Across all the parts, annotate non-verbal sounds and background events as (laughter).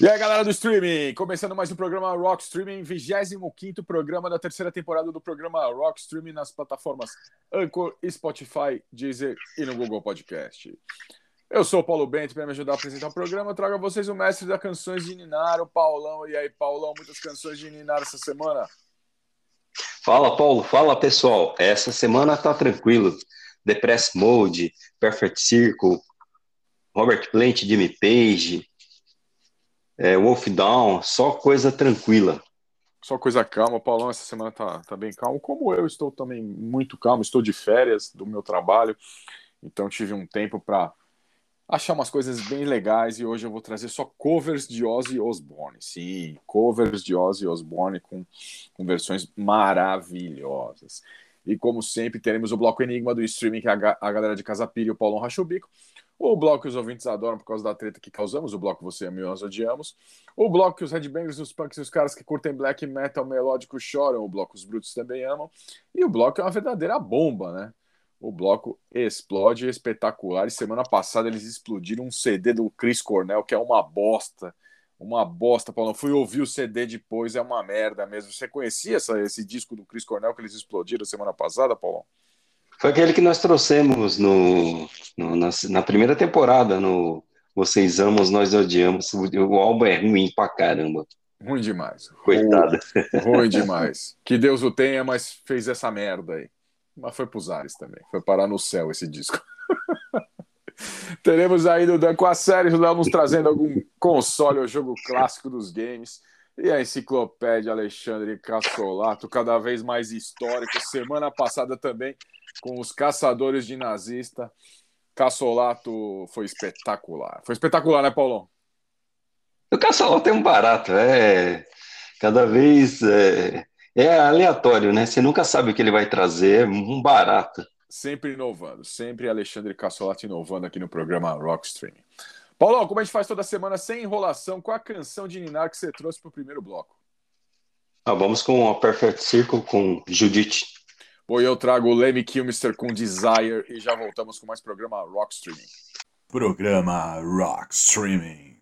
E aí, galera do streaming, começando mais um programa Rock Streaming, 25 programa da terceira temporada do programa Rock Streaming nas plataformas Anchor, Spotify, Deezer e no Google Podcast. Eu sou o Paulo Bento, para me ajudar a apresentar o programa, eu trago a vocês o mestre das canções de Ninar, o Paulão. E aí, Paulão, muitas canções de Ninar essa semana? Fala, Paulo, fala pessoal. Essa semana tá tranquilo. Depress Mode, Perfect Circle, Robert Plant, Jimmy Page, é, Wolf Down, só coisa tranquila. Só coisa calma, Paulão, essa semana tá, tá bem calmo, como eu estou também muito calmo, estou de férias do meu trabalho, então tive um tempo para achar umas coisas bem legais e hoje eu vou trazer só covers de Ozzy Osbourne. Sim, covers de Ozzy Osbourne com, com versões maravilhosas. E como sempre, teremos o bloco Enigma do streaming, que é a, a galera de Casa Pira e o Paulão Rachobico. O bloco que os ouvintes adoram por causa da treta que causamos, o bloco Você Ama e Nós Odiamos. O bloco que os headbangers, os punks e os caras que curtem black metal melódico choram, o bloco Os Brutos também amam. E o bloco é uma verdadeira bomba, né? O bloco explode espetacular. E semana passada eles explodiram um CD do Chris Cornell, que é uma bosta. Uma bosta, Paulo. Fui ouvir o CD depois, é uma merda mesmo. Você conhecia essa, esse disco do Chris Cornell que eles explodiram semana passada, Paulo? Foi aquele que nós trouxemos no, no na, na, primeira temporada, no Vocês Amam, Nós Odiamos. O, álbum é ruim pra caramba. Ruim demais. Coitado. Ruim, ruim demais. Que Deus o tenha, mas fez essa merda aí. Mas foi pros ares também. Foi parar no céu esse disco. (laughs) Teremos aí no Dan com a série, o Léo nos trazendo algum console ou jogo clássico dos games. E a enciclopédia Alexandre Cassolato, cada vez mais histórico. Semana passada também com os caçadores de nazista. Cassolato foi espetacular. Foi espetacular, né, Paulão? O Cassolato é um barato, é cada vez é, é aleatório, né? Você nunca sabe o que ele vai trazer, é um barato. Sempre inovando, sempre Alexandre Cassolato inovando aqui no programa Rockstream. Paulão, como a gente faz toda semana sem enrolação, qual a canção de Ninar que você trouxe para o primeiro bloco? Ah, vamos com a Perfect Circle com Judith. Bom, eu trago o Lemmy Kilmister com Desire e já voltamos com mais programa Rock Streaming. Programa Rock Streaming.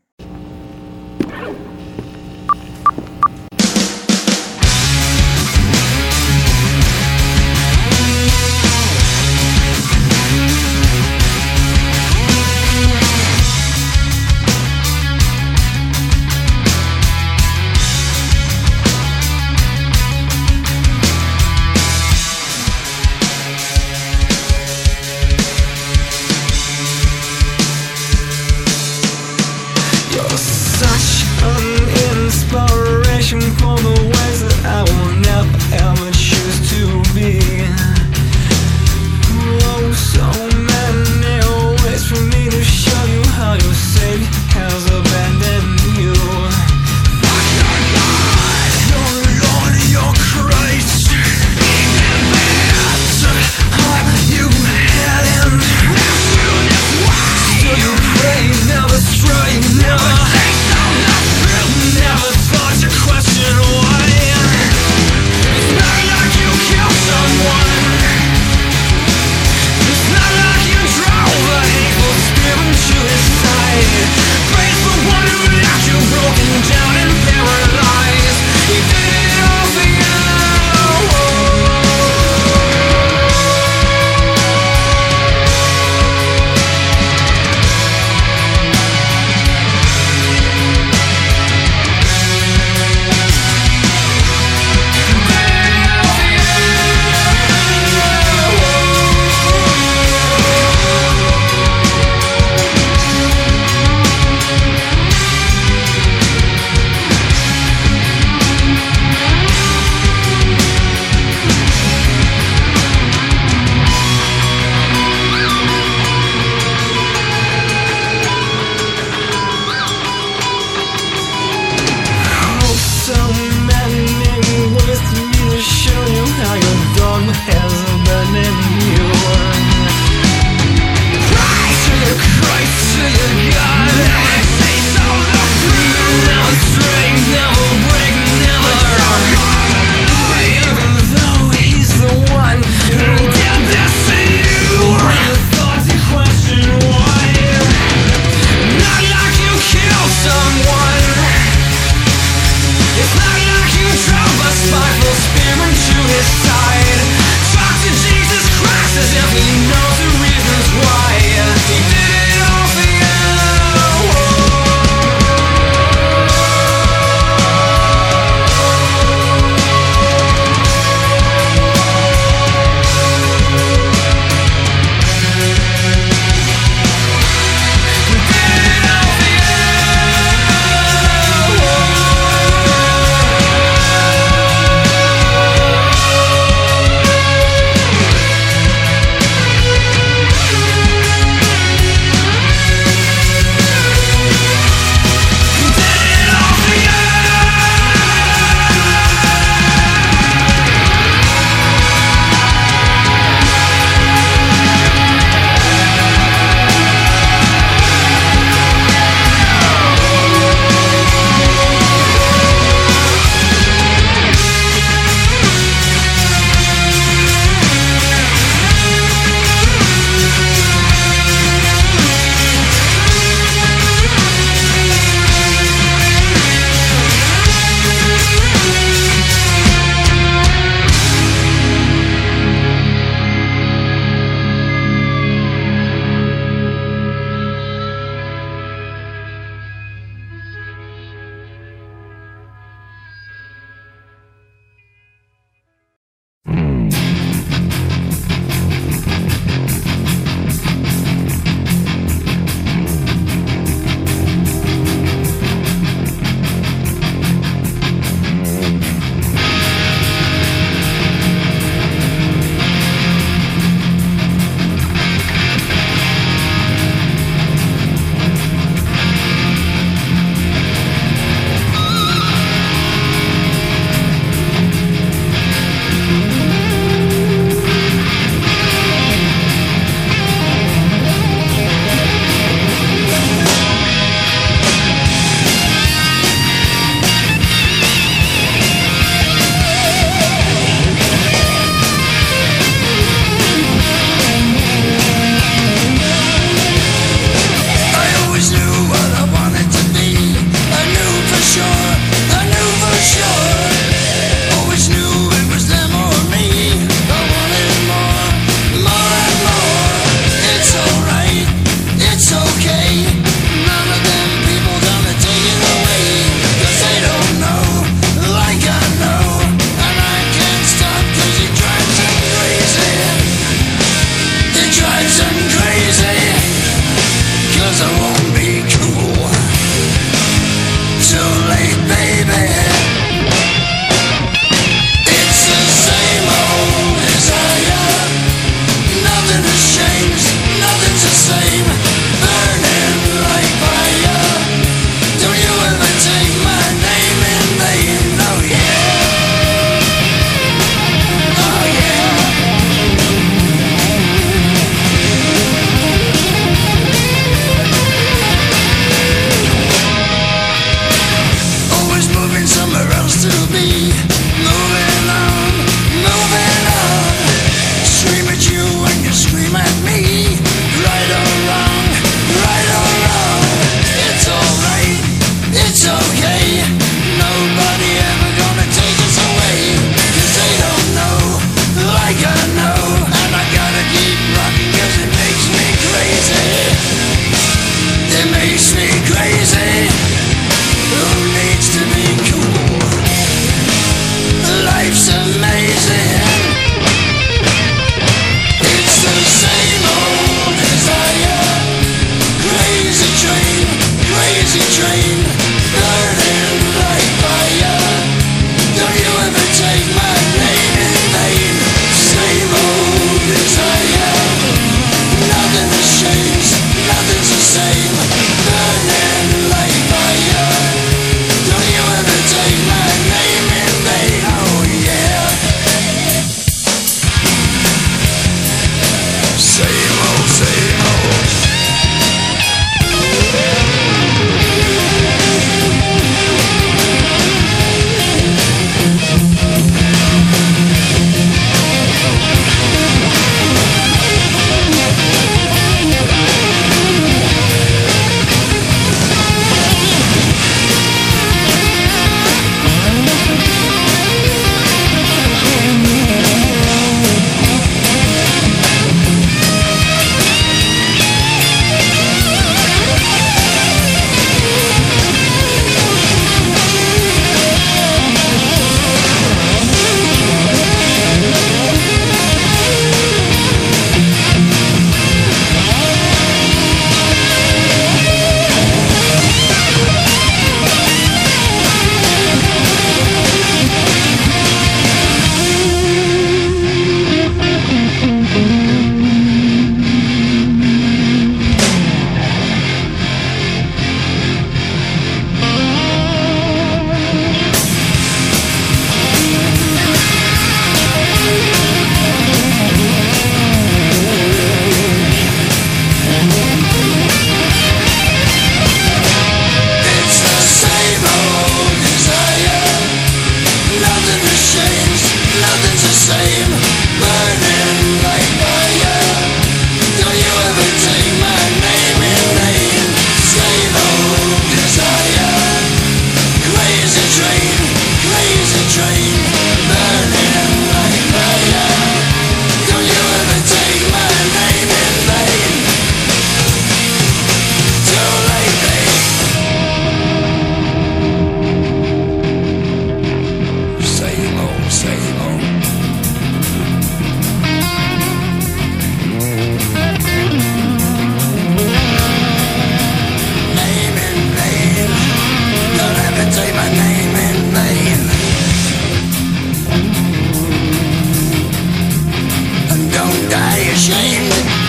die ashamed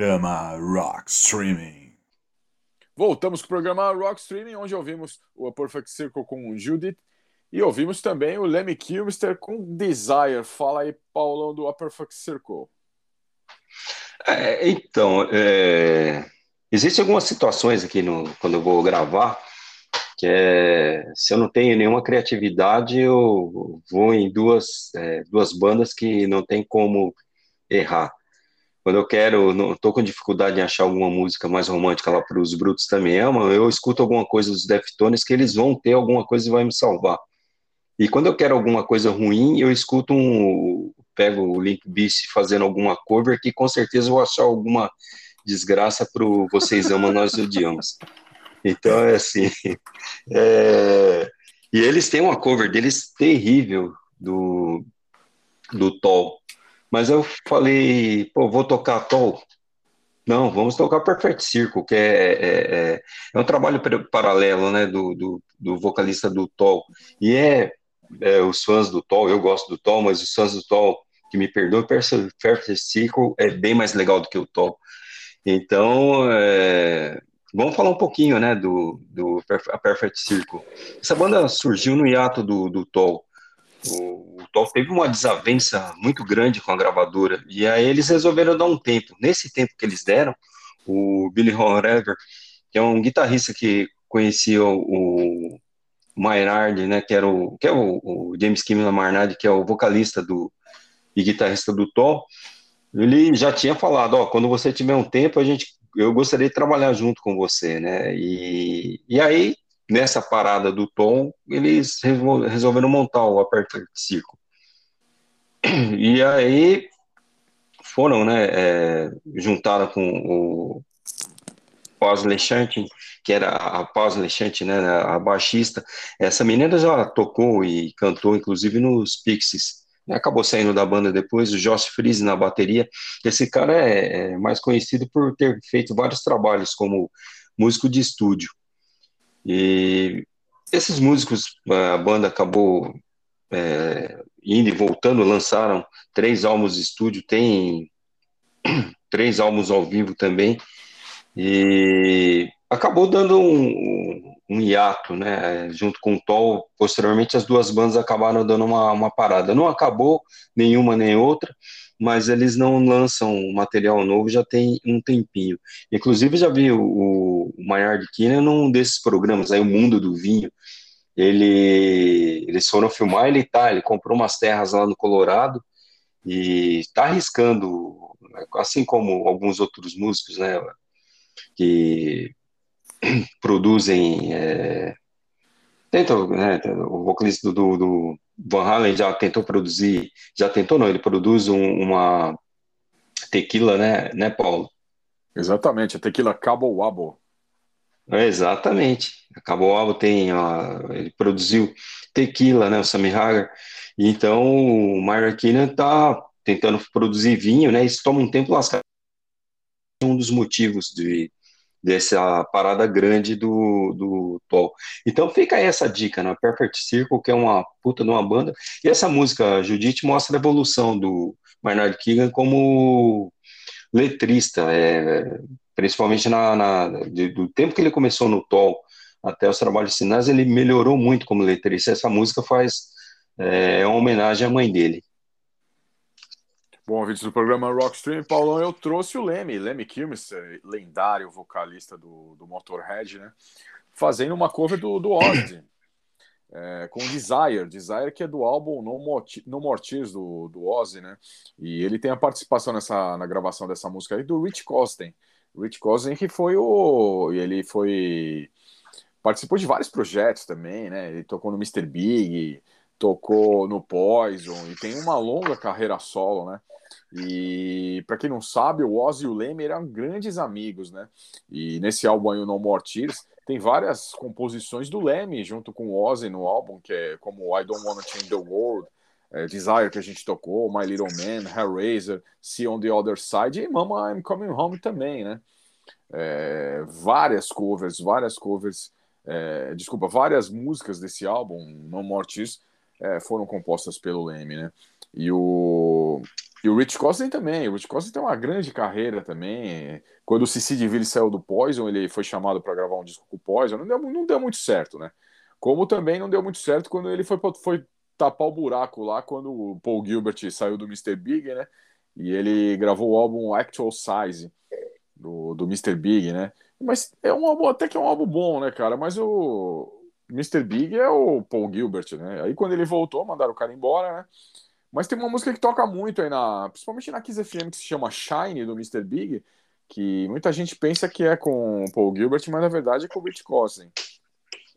Programa Rock Streaming. Voltamos com o programa Rock Streaming, onde ouvimos o Perfect Circle com Judith e ouvimos também o Lemmy Kilmister com Desire. Fala aí, Paulão, do A Perfect Circle. É, então, é... existem algumas situações aqui no, quando eu vou gravar que é se eu não tenho nenhuma criatividade, eu vou em duas, é, duas bandas que não tem como errar. Quando eu quero, não tô com dificuldade em achar alguma música mais romântica lá para os Brutos também amam, eu escuto alguma coisa dos Deftones que eles vão ter alguma coisa e vai me salvar. E quando eu quero alguma coisa ruim, eu escuto um, pego o Link Beast fazendo alguma cover que com certeza eu vou achar alguma desgraça pro Vocês Amam, Nós Odiamos. Então, é assim. (laughs) É... E eles têm uma cover deles terrível do, do Toll. Mas eu falei, pô, vou tocar Toll. Não, vamos tocar Perfect Circle, que é, é, é, é um trabalho paralelo, né, do, do, do vocalista do Toll. E é, é, os fãs do Toll, eu gosto do Toll, mas os fãs do Toll, que me perdoem, Perfect Circle é bem mais legal do que o Toll. Então, é, Vamos falar um pouquinho, né, do, do Perfect Circle. Essa banda surgiu no hiato do, do Toll. O, o Toll teve uma desavença muito grande com a gravadora, e aí eles resolveram dar um tempo. Nesse tempo que eles deram, o Billy Horever, que é um guitarrista que conhecia o, o Maynard, né, que era o, que é o, o James Kimmel Maynard, que é o vocalista do, e guitarrista do Toll, ele já tinha falado, ó, quando você tiver um tempo, a gente eu gostaria de trabalhar junto com você, né? E, e aí, nessa parada do Tom, eles resolveram montar o Aperto Circo. E aí foram, né? É, juntaram com o Paz Lechante, que era a Paz Lechante, né? A baixista. Essa menina já tocou e cantou, inclusive, nos Pixies acabou saindo da banda depois, o Josh Freeze na bateria. Esse cara é, é, mais conhecido por ter feito vários trabalhos como músico de estúdio. E esses músicos, a banda acabou é, indo e voltando, lançaram três álbuns de estúdio, tem (clears throat) três álbuns ao vivo também, e acabou dando um, um hiato, né, junto com o Toll, posteriormente as duas bandas acabaram dando uma, uma parada, não acabou nenhuma nem outra, mas eles não lançam material novo já tem um tempinho, inclusive já vi o, o Maynard Keenan num desses programas aí, o Mundo do Vinho, ele, eles foram filmar, ele tá, ele comprou umas terras lá no Colorado, e está arriscando, assim como alguns outros músicos, né, que (clears throat) produzem. É, tentam, né, o vocalista do, do, Van Halen já tentou produzir, já tentou não, ele produz um, uma tequila, né, né, Paulo? Exatamente, a tequila Cabo Wabo. É, exatamente, a Cabo Wabo tem, ó, ele produziu tequila, né, o Sammy Hagar, então o Myra Keenan tá tentando produzir vinho, né, isso toma um tempo lascado. Um dos motivos de dessa parada grande do, do Tol. Então fica aí essa dica, né? Perfect Circle, que é uma puta de uma banda. E essa música, Judite, mostra a evolução do Maynard Keegan como letrista, é, principalmente na, na do tempo que ele começou no Tol até os trabalhos finais, ele melhorou muito como letrista. Essa música faz é uma homenagem à mãe dele. Bom, ouvintes do programa Rockstream, Paulão, eu trouxe o Lemmy, Lemmy Kilmister, lendário vocalista do, do Motorhead, né? Fazendo uma cover do, do Ozzy, é, (coughs) com Desire, Desire que é do álbum No More, no do, do Ozzy, né? E ele tem a participação nessa, na gravação dessa música aí do Rich Cosden. Rich Cosden que foi o... ele foi... participou de vários projetos também, né? Ele tocou no Mr. Big, tocou no Poison e tem uma longa carreira solo, né? E para quem não sabe, o Ozzy e o Leme eram grandes amigos, né? E nesse álbum aí, o No More Tears, tem várias composições do Leme junto com o Ozzy no álbum, que é como I Don't Wanna Change the World, é, Desire que a gente tocou, My Little Man, Hellraiser, See on the Other Side e Mama I'm Coming Home também, né? É, várias covers, várias covers, é, desculpa, várias músicas desse álbum, No More Tears, é, foram compostas pelo Leme, né? E o E o Rich Cosden também. O Rich Cosden tem uma grande carreira também. Quando o Cici DeVille saiu do Poison, ele foi chamado para gravar um disco com o Poison. Não deu, não deu muito certo, né? Como também não deu muito certo quando ele foi, foi tapar o buraco lá, quando o Paul Gilbert saiu do Mr. Big, né? E ele gravou o álbum Actual Size do, do Mr. Big, né? Mas é um álbum, até que é um álbum bom, né, cara? Mas o Mr. Big é o Paul Gilbert, né? Aí quando ele voltou, mandaram o cara embora, né? Mas tem uma música que toca muito aí na. Principalmente na Kiss FM que se chama Shine do Mr. Big, que muita gente pensa que é com o Paul Gilbert, mas na verdade é com o Rich Cosden.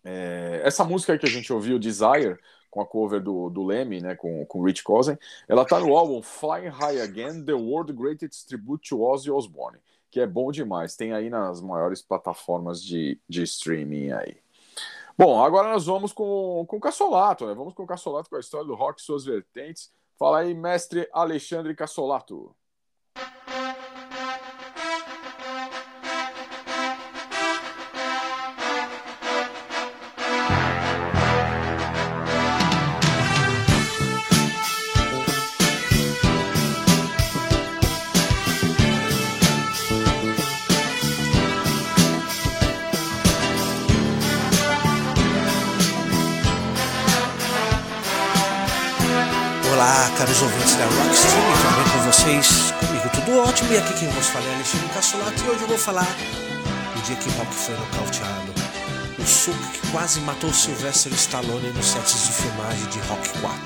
É, essa música que a gente ouviu, Desire, com a cover do, do Lemmy, né, com, com Rich Cosden, ela tá no álbum Flying High Again, The World Greatest Tribute to Ozzy Osbourne, que é bom demais, tem aí nas maiores plataformas de, de streaming aí. Bom, agora nós vamos com, com o Cassolato, né? Vamos com o Cassolato com a história do rock e suas vertentes. Fala aí, mestre Alexandre Cassolato. Caros ouvintes da Rockstream, bem com vocês? Comigo tudo ótimo, e aqui quem vos fala é Alexandre Cassolato, e hoje eu vou falar do dia que Rock foi nocauteado, o soco que quase matou Sylvester Stallone nos sets de filmagem de Rock 4.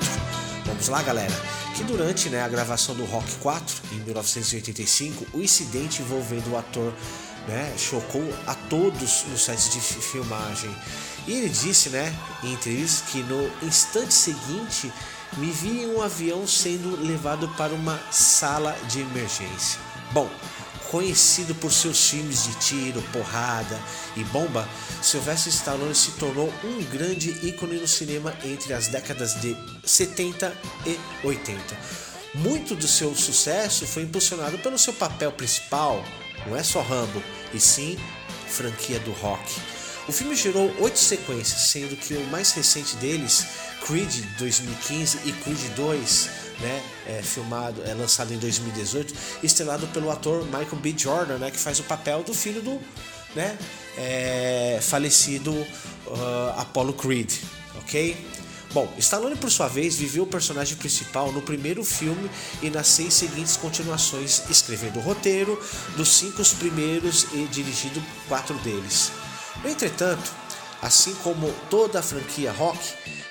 Vamos lá, galera, que durante né, a gravação do Rock 4, em 1985, o incidente envolvendo o ator né, chocou a todos nos sets de filmagem. E ele disse, né, em entrevista, que no instante seguinte me vi em um avião sendo levado para uma sala de emergência. Bom, conhecido por seus filmes de tiro, porrada e bomba, Sylvester Stallone se tornou um grande ícone no cinema entre as décadas de 70 e 80. Muito do seu sucesso foi impulsionado pelo seu papel principal, não é só Rambo, e sim franquia do rock. O filme gerou oito sequências, sendo que o mais recente deles Creed 2015 e Creed 2, né, é, filmado, é lançado em 2018, estrelado pelo ator Michael B. Jordan, né, que faz o papel do filho do, né, é, falecido uh, Apollo Creed, ok? Bom, Stallone por sua vez viveu o personagem principal no primeiro filme e nas seis seguintes continuações, escrevendo o roteiro dos cinco primeiros e dirigindo quatro deles. Entretanto, assim como toda a franquia Rock,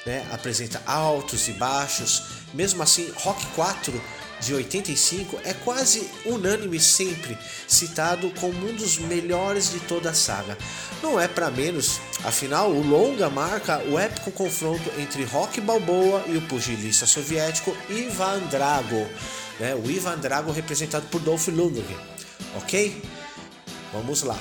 né, apresenta altos e baixos. Mesmo assim, Rock 4 de 85 é quase unânime sempre citado como um dos melhores de toda a saga. Não é para menos, afinal, o longa marca o épico confronto entre Rock Balboa e o pugilista soviético Ivan Drago, né? o Ivan Drago representado por Dolph Lundgren, ok? Vamos lá.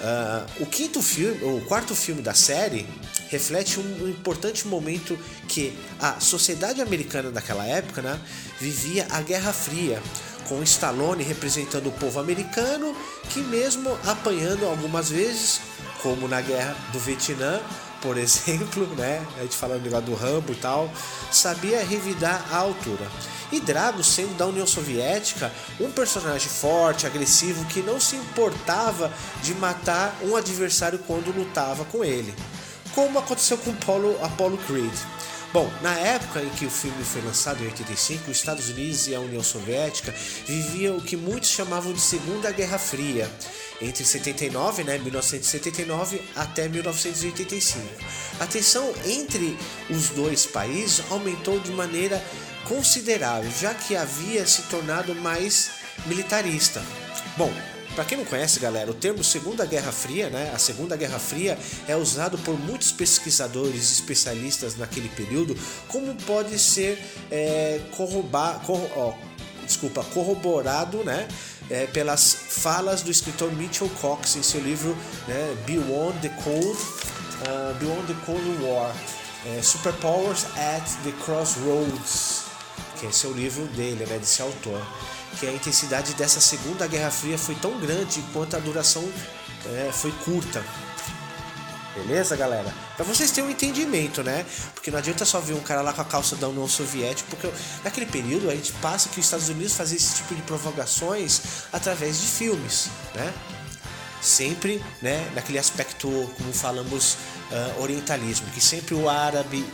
Uh, o quinto filme, o quarto filme da série reflete um importante momento que a sociedade americana daquela época né, vivia a Guerra Fria, com Stallone representando o povo americano que mesmo apanhando algumas vezes, como na Guerra do Vietnã, por (laughs) exemplo, né, a gente falando negócio do Rambo e tal, sabia revidar a altura. E Drago, sendo da União Soviética, um personagem forte, agressivo, que não se importava de matar um adversário quando lutava com ele como aconteceu com Apollo, Apollo Creed. Bom, na época em que o filme foi lançado em 85, os Estados Unidos e a União Soviética viviam o que muitos chamavam de Segunda Guerra Fria, entre 79, né, 1979 até 1985. A tensão entre os dois países aumentou de maneira considerável, já que havia se tornado mais militarista. Bom, para quem não conhece, galera, o termo Segunda Guerra Fria, né? A Segunda Guerra Fria é usado por muitos pesquisadores especialistas naquele período, como pode ser é, corrobar, corro, ó, desculpa, corroborado, né? É, pelas falas do escritor Mitchell Cox em seu livro né, Beyond the Cold, uh, Beyond the Cold War, é, Superpowers at the Crossroads, que é seu livro dele, né, desse autor que a intensidade dessa Segunda Guerra Fria foi tão grande quanto a duração é, foi curta. Beleza, galera? Pra vocês terem um entendimento, né? Porque não adianta só ver um cara lá com a calça da União Soviética, porque naquele período a gente passa que os Estados Unidos fazia esse tipo de provocações através de filmes, né? Sempre, né, naquele aspecto, como falamos, uh, orientalismo, que sempre o árabe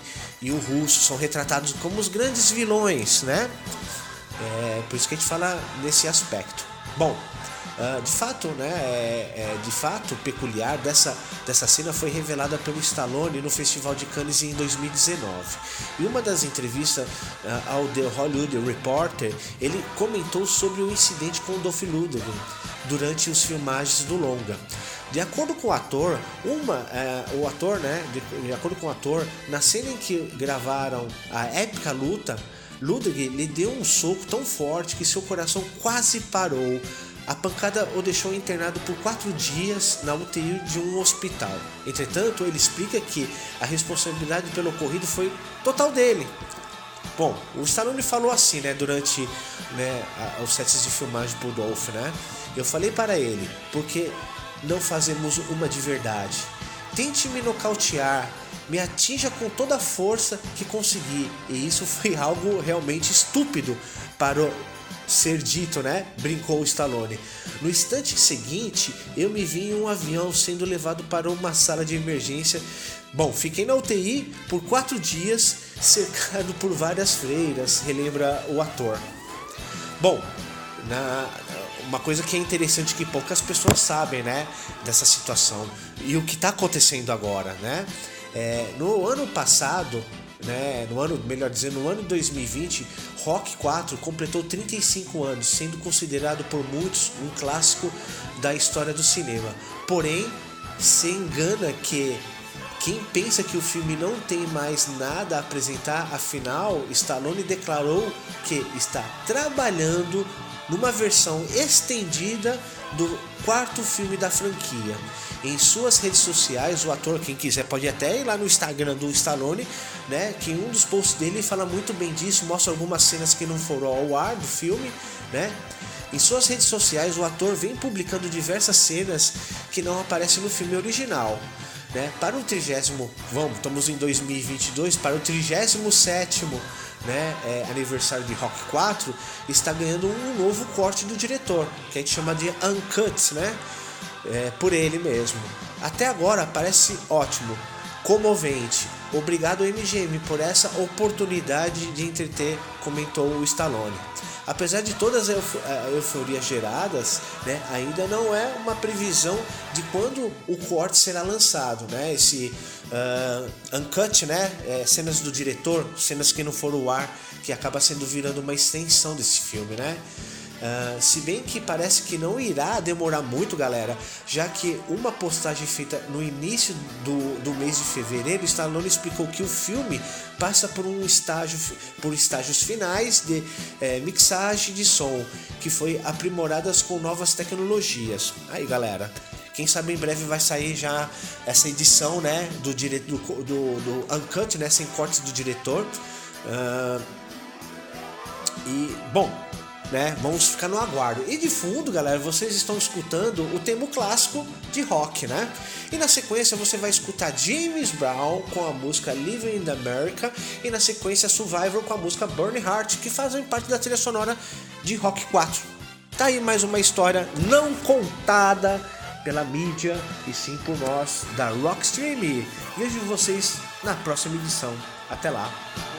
e o russo são retratados como os grandes vilões, né? É, por isso que a gente fala nesse aspecto. Bom, Uh, de fato, né, é, é, de fato peculiar dessa, dessa cena foi revelada pelo Stallone no Festival de Cannes em 2019. E uma das entrevistas uh, ao The Hollywood Reporter, ele comentou sobre o incidente com Dolph Lundgren durante os filmagens do longa. De acordo com o ator, uma, uh, o ator, né, de, de acordo com o ator, na cena em que gravaram a épica luta, Ludwig lhe deu um soco tão forte que seu coração quase parou. A pancada o deixou internado por quatro dias na UTI de um hospital. Entretanto, ele explica que a responsabilidade pelo ocorrido foi total dele. Bom, o Stallone falou assim, né, durante né, os sets de filmagem do Dolph, né? Eu falei para ele, porque não fazemos uma de verdade? Tente me nocautear, me atinja com toda a força que conseguir. E isso foi (laughs) algo realmente estúpido para ser dito, né? Brincou Stallone. No instante seguinte, eu me vi em um avião sendo levado para uma sala de emergência. Bom, fiquei na UTI por quatro dias, (laughs) cercado por várias freiras, relembra o ator. Bom, na, uma coisa que é interessante que poucas pessoas sabem, né, dessa situação e o que está acontecendo agora, né? É, no ano passado, né, no ano, melhor dizendo, no ano 2020, Rock 4 completou 35 anos, sendo considerado por muitos um clássico da história do cinema. Porém, se engana que quem pensa que o filme não tem mais nada a apresentar, afinal, Stallone declarou que está trabalhando numa versão estendida do quarto filme da franquia. Em suas redes sociais, o ator, quem quiser, pode até ir lá no Instagram do Stallone, né? Que um dos posts dele fala muito bem disso, mostra algumas cenas que não foram ao ar do filme, né? Em suas redes sociais, o ator vem publicando diversas cenas que não aparecem no filme original. Né? Para o trigésimo, vamos, estamos em 2022, para o 37 né, é, aniversário de Rock 4, está ganhando um novo corte do diretor, que a gente chama de Uncut, né? É, por ele mesmo. Até agora parece ótimo, comovente. Obrigado MGM por essa oportunidade de entreter, comentou o Stallone. Apesar de todas as euforias geradas, né, ainda não é uma previsão de quando o corte será lançado, né? Esse uh, uncut, né? É, cenas do diretor, cenas que não foram ao ar, que acaba sendo virando uma extensão desse filme, né? Uh, se bem que parece que não irá demorar muito, galera, já que uma postagem feita no início do, do mês de fevereiro, Stallone explicou que o filme passa por um estágio, por estágios finais de é, mixagem de som, que foi aprimoradas com novas tecnologias. Aí, galera, quem sabe em breve vai sair já essa edição, né, do direito do, do, do uncut, né, sem cortes do diretor. Uh, e bom, né? Vamos ficar no aguardo. E de fundo, galera, vocês estão escutando o tema clássico de rock, né? E na sequência você vai escutar James Brown com a música Living in America e na sequência Survivor com a música Burn Heart, que fazem parte da trilha sonora de Rock 4. Tá aí mais uma história não contada pela mídia e sim por nós da Rockstream. Vejo vocês na próxima edição. Até lá.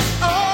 In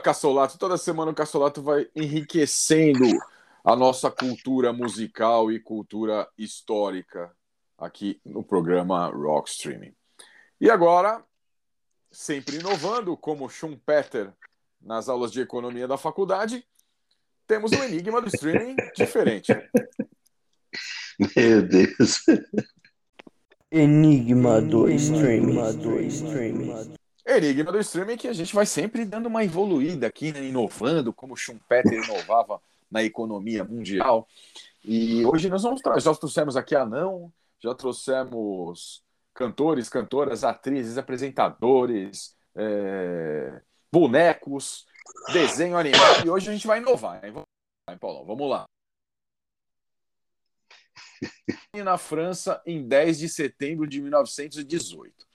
Cassolato. Toda semana o Cassolato vai enriquecendo a nossa cultura musical e cultura histórica aqui no programa Rock Streaming. E agora, sempre inovando, como Schumpeter nas aulas de economia da faculdade, temos um enigma do streaming (laughs) diferente. Meu Deus. Enigma do streaming. Enigma do streaming que a gente vai sempre dando uma evoluída aqui, né? inovando, como Schumpeter inovava na economia mundial. E hoje nós vamos trazer, já trouxemos aqui Anão, já trouxemos cantores, cantoras, atrizes, apresentadores, é, bonecos, desenho animado, e hoje a gente vai inovar, hein? Vamos lá. (laughs) Na França, em 10 de setembro de 1918.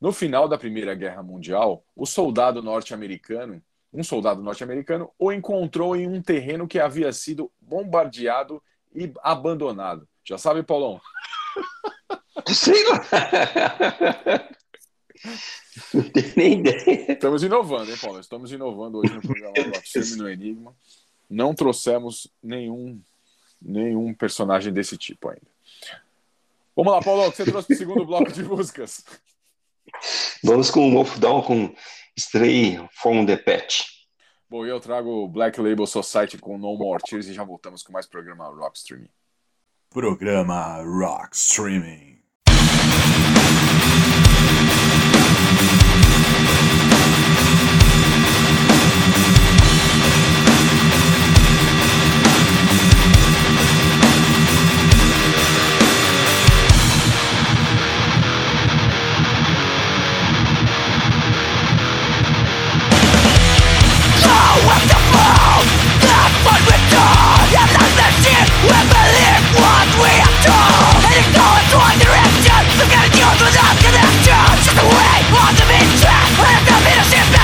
No final da Primeira Guerra Mundial, o soldado norte-americano, um soldado norte-americano, o encontrou em um terreno que havia sido bombardeado e abandonado. Já sabe, Paulão? (laughs) Lá. (laughs) Não tenho nem ideia. Estamos inovando, hein, Paulo? Estamos inovando hoje no programa Rock no Enigma. Não trouxemos nenhum, nenhum personagem desse tipo ainda. Vamos lá, Paulo, o que você trouxe para o segundo bloco de músicas? Vamos com o Wolf Down com Stray from the Pet. Bom, eu trago Black Label Society com No More Tears e já voltamos com mais programa Rock Streaming. Programa Rock Streaming. We believe what we told. And one direction. Connection Just a way on the beat Let the if the leadership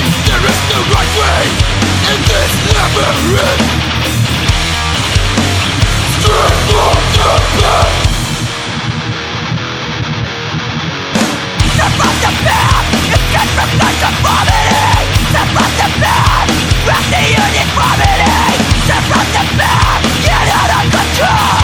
There is no right way in this never end. Strength of the path Strip from the path, escape from the conformity Strip from the path, grab the uniformity Strip from the path, get out of control.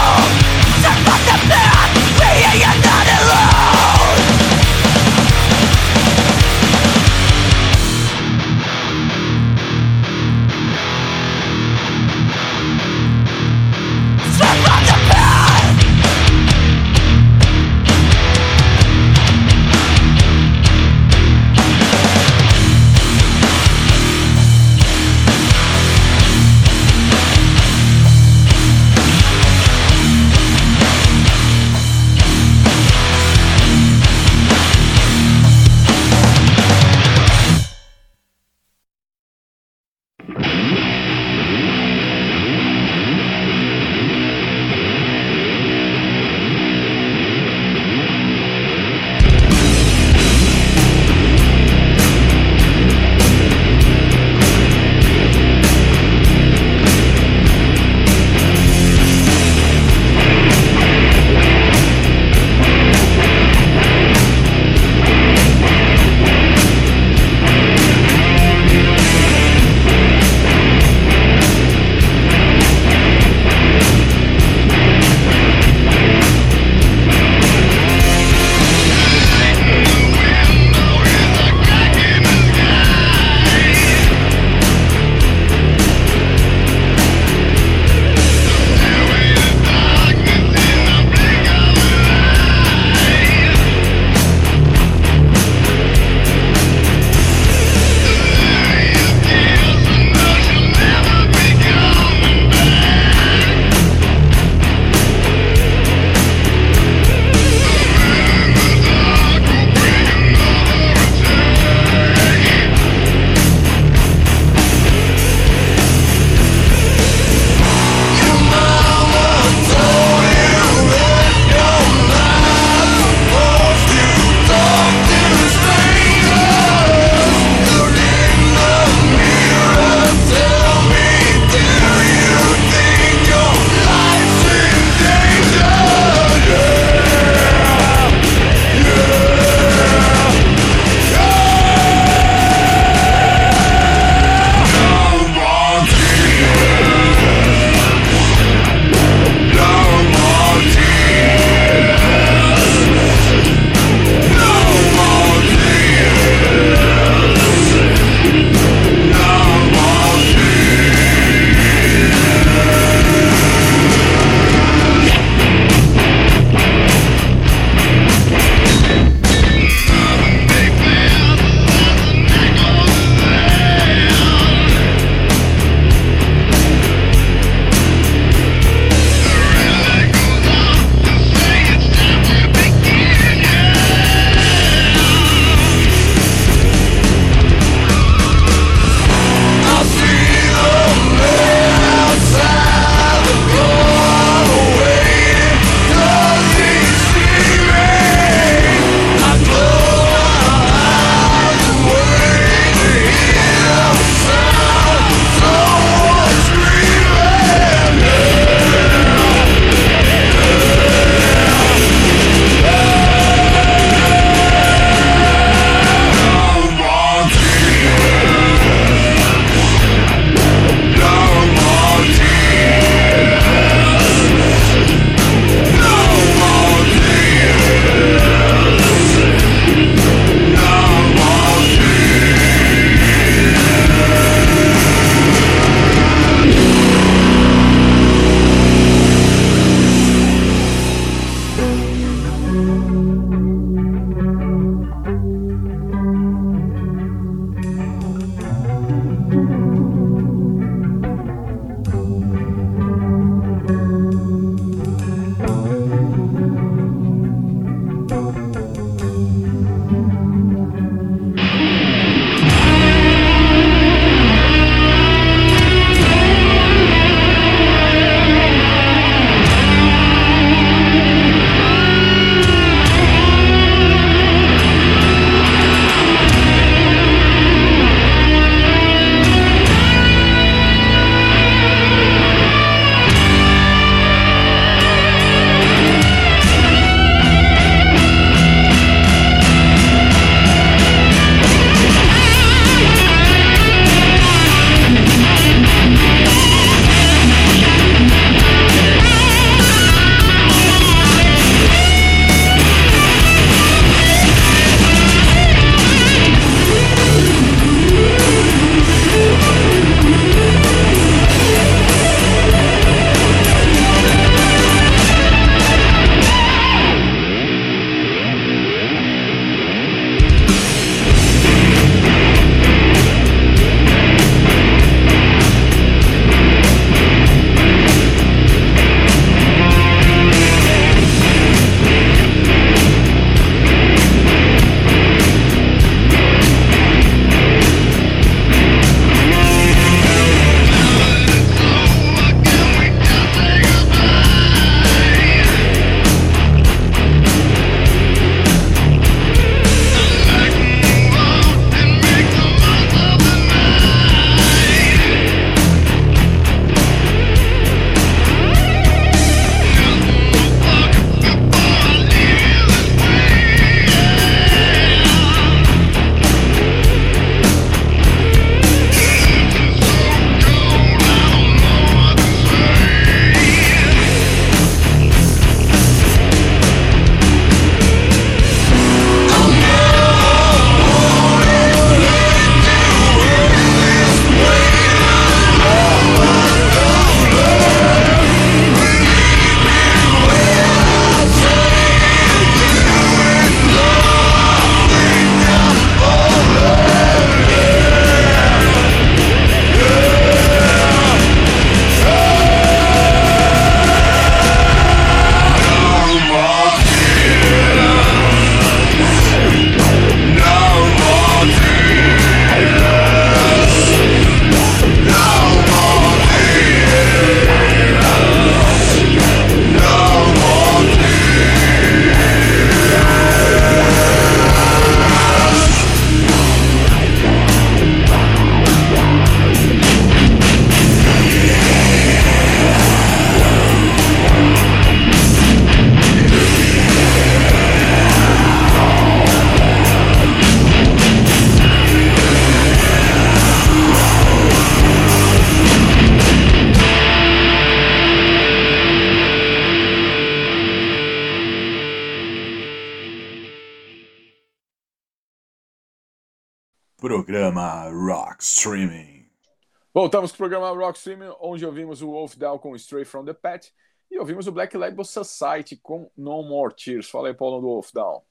Voltamos com o programa Rock onde ouvimos o Wolf Down com Straight from the Pet e ouvimos o Black Label Society com No More Tears. Fala aí, Paulo, do Wolf Down.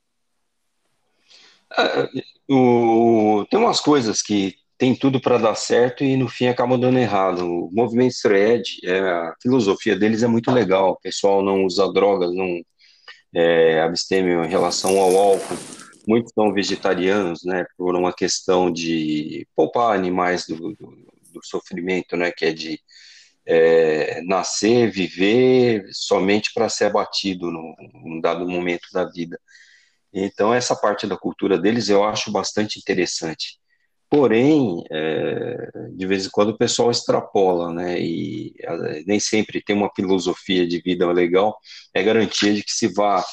É, o... Tem umas coisas que tem tudo para dar certo e no fim acabam dando errado. O movimento Straight, é, a filosofia deles é muito legal. O pessoal não usa drogas, não é, em relação ao álcool muitos são vegetarianos, né, por uma questão de poupar animais do, do, do sofrimento, né, que é de é, nascer, viver somente para ser abatido num, dado momento da vida. Então, essa parte da cultura deles eu acho bastante interessante. Porém, é, de vez em quando o pessoal extrapola, né? E nem sempre tem uma filosofia de vida legal, é garantia de que se vá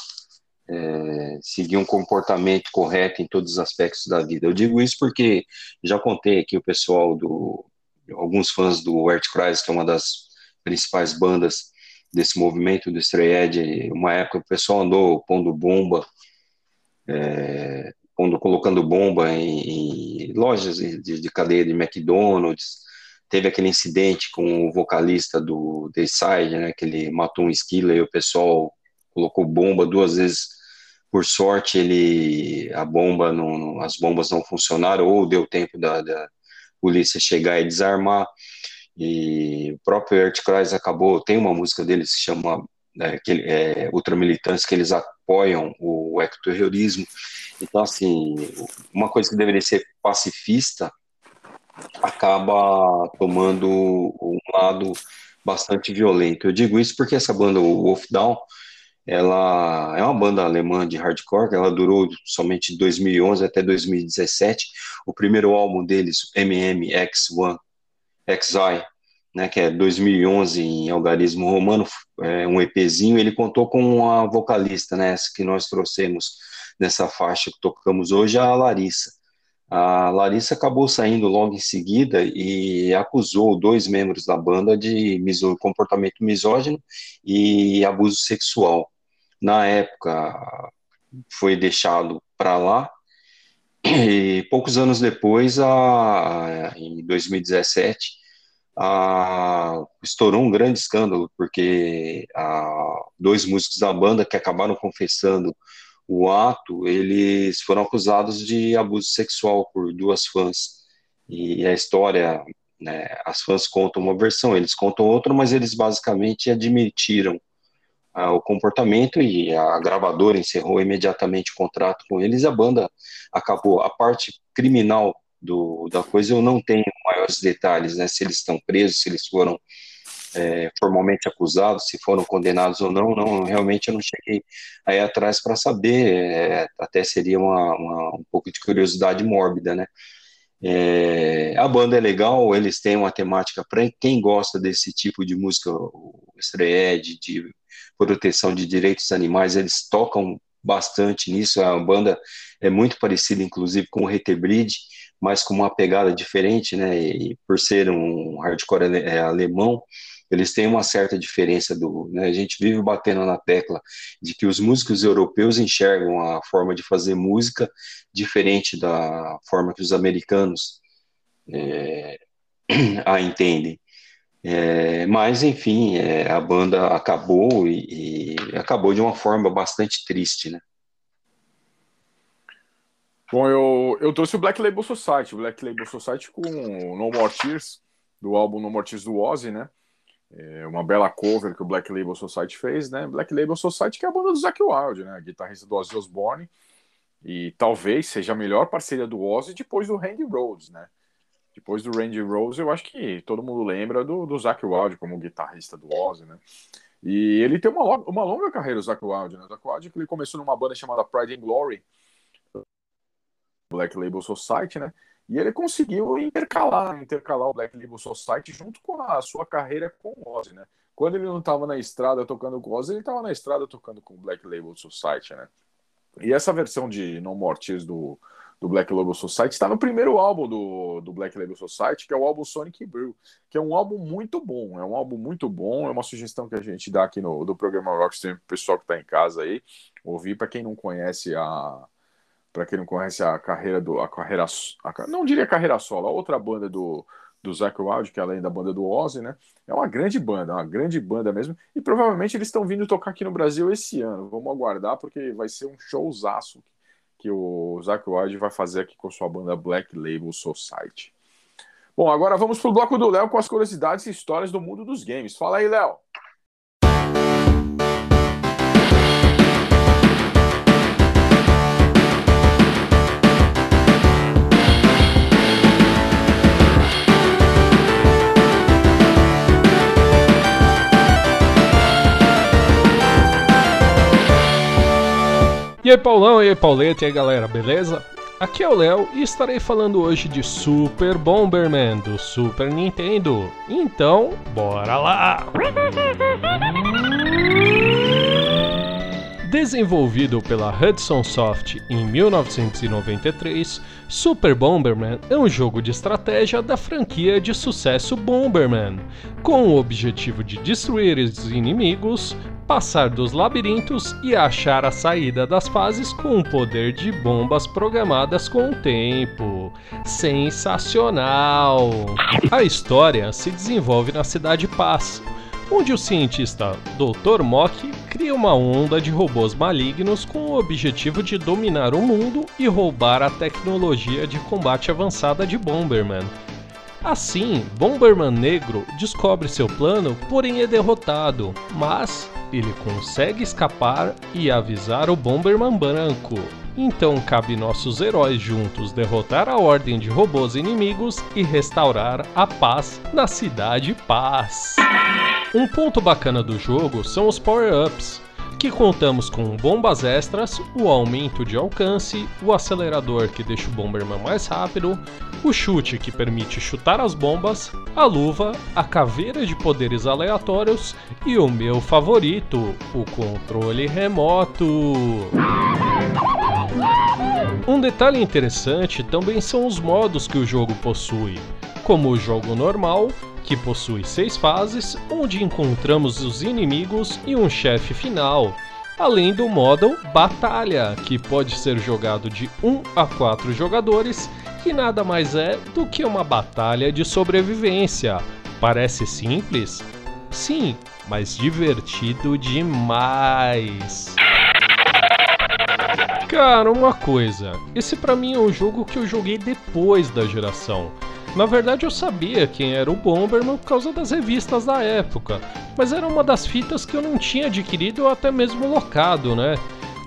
é, seguir um comportamento correto em todos os aspectos da vida. Eu digo isso porque já contei aqui o pessoal do alguns fãs do Earth Crisis, que é uma das principais bandas desse movimento do Stray uma época o pessoal andou pondo bomba, é, pondo, colocando bomba em, em lojas de, de, cadeia de McDonald's, teve aquele incidente com o vocalista do The Side, né, que ele matou um esquila e o pessoal colocou bomba duas vezes. Por sorte, ele a bomba não, as bombas não funcionaram ou deu tempo da, da polícia chegar e desarmar. E o próprio Earthcries acabou. Tem uma música deles que se chama é, que, é, Ultramilitantes, que eles apoiam o ecoterrorismo. Então, assim, uma coisa que deveria ser pacifista acaba tomando um lado bastante violento. Eu digo isso porque essa banda, o Wolf Down, ela é uma banda alemã de hardcore, ela durou somente de 2011 até 2017. O primeiro álbum deles, MMX1 XI, né, que é 2011 em algarismo romano, é um EPzinho, ele contou com a vocalista, né, essa que nós trouxemos nessa faixa que tocamos hoje, a Larissa. A Larissa acabou saindo logo em seguida e acusou dois membros da banda de comportamento misógino e abuso sexual na época foi deixado para lá. E poucos anos depois, a, em 2017, a, estourou um grande escândalo porque a, dois músicos da banda que acabaram confessando o ato, eles foram acusados de abuso sexual por duas fãs. E a história, né, as fãs contam uma versão, eles contam outra, mas eles basicamente admitiram o comportamento e a gravadora encerrou imediatamente o contrato com eles. A banda acabou. A parte criminal do, da coisa eu não tenho maiores detalhes, né? Se eles estão presos, se eles foram é, formalmente acusados, se foram condenados ou não, não realmente eu não cheguei aí atrás para saber. É, até seria uma, uma, um pouco de curiosidade mórbida, né? É, a banda é legal, eles têm uma temática para quem gosta desse tipo de música, o Stray de proteção de direitos animais, eles tocam bastante nisso. A banda é muito parecida, inclusive, com o Retebrid, mas com uma pegada diferente, né? E por ser um hardcore é, alemão, eles têm uma certa diferença do. Né? A gente vive batendo na tecla de que os músicos europeus enxergam a forma de fazer música diferente da forma que os americanos é, (clears throat) a entendem. É, mas, enfim, é, a banda acabou e, e, acabou de uma forma bastante triste, né? Bom, eu, eu trouxe o Black Label Society, o Black Label Society com No More Tears, do álbum No More Tears do Ozzy, né? É uma bela cover que o Black Label Society fez, né? Black Label Society que é a banda do Zack Wild, né? Guitarrista do Ozzy Osbourne, e talvez seja a melhor parceria do Ozzy depois do Randy Rhodes, né? Depois do Randy Rose, eu acho que todo mundo lembra do, do Zac Wild como guitarrista do Ozzy, né? E ele tem uma, uma longa carreira, o Zac Wild, né? O Zac Wild, que ele começou numa banda chamada Pride and Glory, Black Label Society, né? E ele conseguiu intercalar, intercalar o Black Label Society junto com a sua carreira com o Ozzy, né? Quando ele não estava na estrada tocando com o Ozzy, ele estava na estrada tocando com o Black Label Society, né? E essa versão de No More Tears do, do Black Label Society, está no primeiro álbum do, do Black Label Society, que é o álbum Sonic Brew, que é um álbum muito bom, é um álbum muito bom, é uma sugestão que a gente dá aqui no do programa Rockstream pro pessoal que está em casa aí, ouvir para quem não conhece a, para quem não conhece a carreira do. A carreira, a, não diria carreira solo, a outra banda do, do Zac Wild, que é além da banda do Ozzy, né? É uma grande banda, uma grande banda mesmo. E provavelmente eles estão vindo tocar aqui no Brasil esse ano. Vamos aguardar, porque vai ser um showzaço que o Zac Wild vai fazer aqui com sua banda Black Label Society. Bom, agora vamos pro bloco do Léo com as curiosidades e histórias do mundo dos games. Fala aí, Léo. E aí, Paulão, e aí, Pauleta, e aí, galera, beleza? Aqui é o Léo e estarei falando hoje de Super Bomberman do Super Nintendo. Então, bora lá! (laughs) Desenvolvido pela Hudson Soft em 1993, Super Bomberman é um jogo de estratégia da franquia de sucesso Bomberman, com o objetivo de destruir os inimigos, passar dos labirintos e achar a saída das fases com o poder de bombas programadas com o tempo. Sensacional! A história se desenvolve na cidade Paz, onde o cientista Dr. Mock cria uma onda de robôs malignos com o objetivo de dominar o mundo e roubar a tecnologia de combate avançada de Bomberman. Assim, Bomberman Negro descobre seu plano, porém é derrotado, mas ele consegue escapar e avisar o Bomberman Branco. Então cabe nossos heróis juntos derrotar a ordem de robôs inimigos e restaurar a paz na cidade Paz. Um ponto bacana do jogo são os power-ups, que contamos com bombas extras, o aumento de alcance, o acelerador que deixa o Bomberman mais rápido, o chute que permite chutar as bombas, a luva, a caveira de poderes aleatórios e o meu favorito, o controle remoto. Um detalhe interessante também são os modos que o jogo possui, como o jogo normal, que possui seis fases, onde encontramos os inimigos e um chefe final, além do modo Batalha, que pode ser jogado de 1 a 4 jogadores, que nada mais é do que uma batalha de sobrevivência. Parece simples? Sim, mas divertido demais. Cara, uma coisa, esse para mim é um jogo que eu joguei depois da geração. Na verdade, eu sabia quem era o Bomberman por causa das revistas da época, mas era uma das fitas que eu não tinha adquirido ou até mesmo locado, né?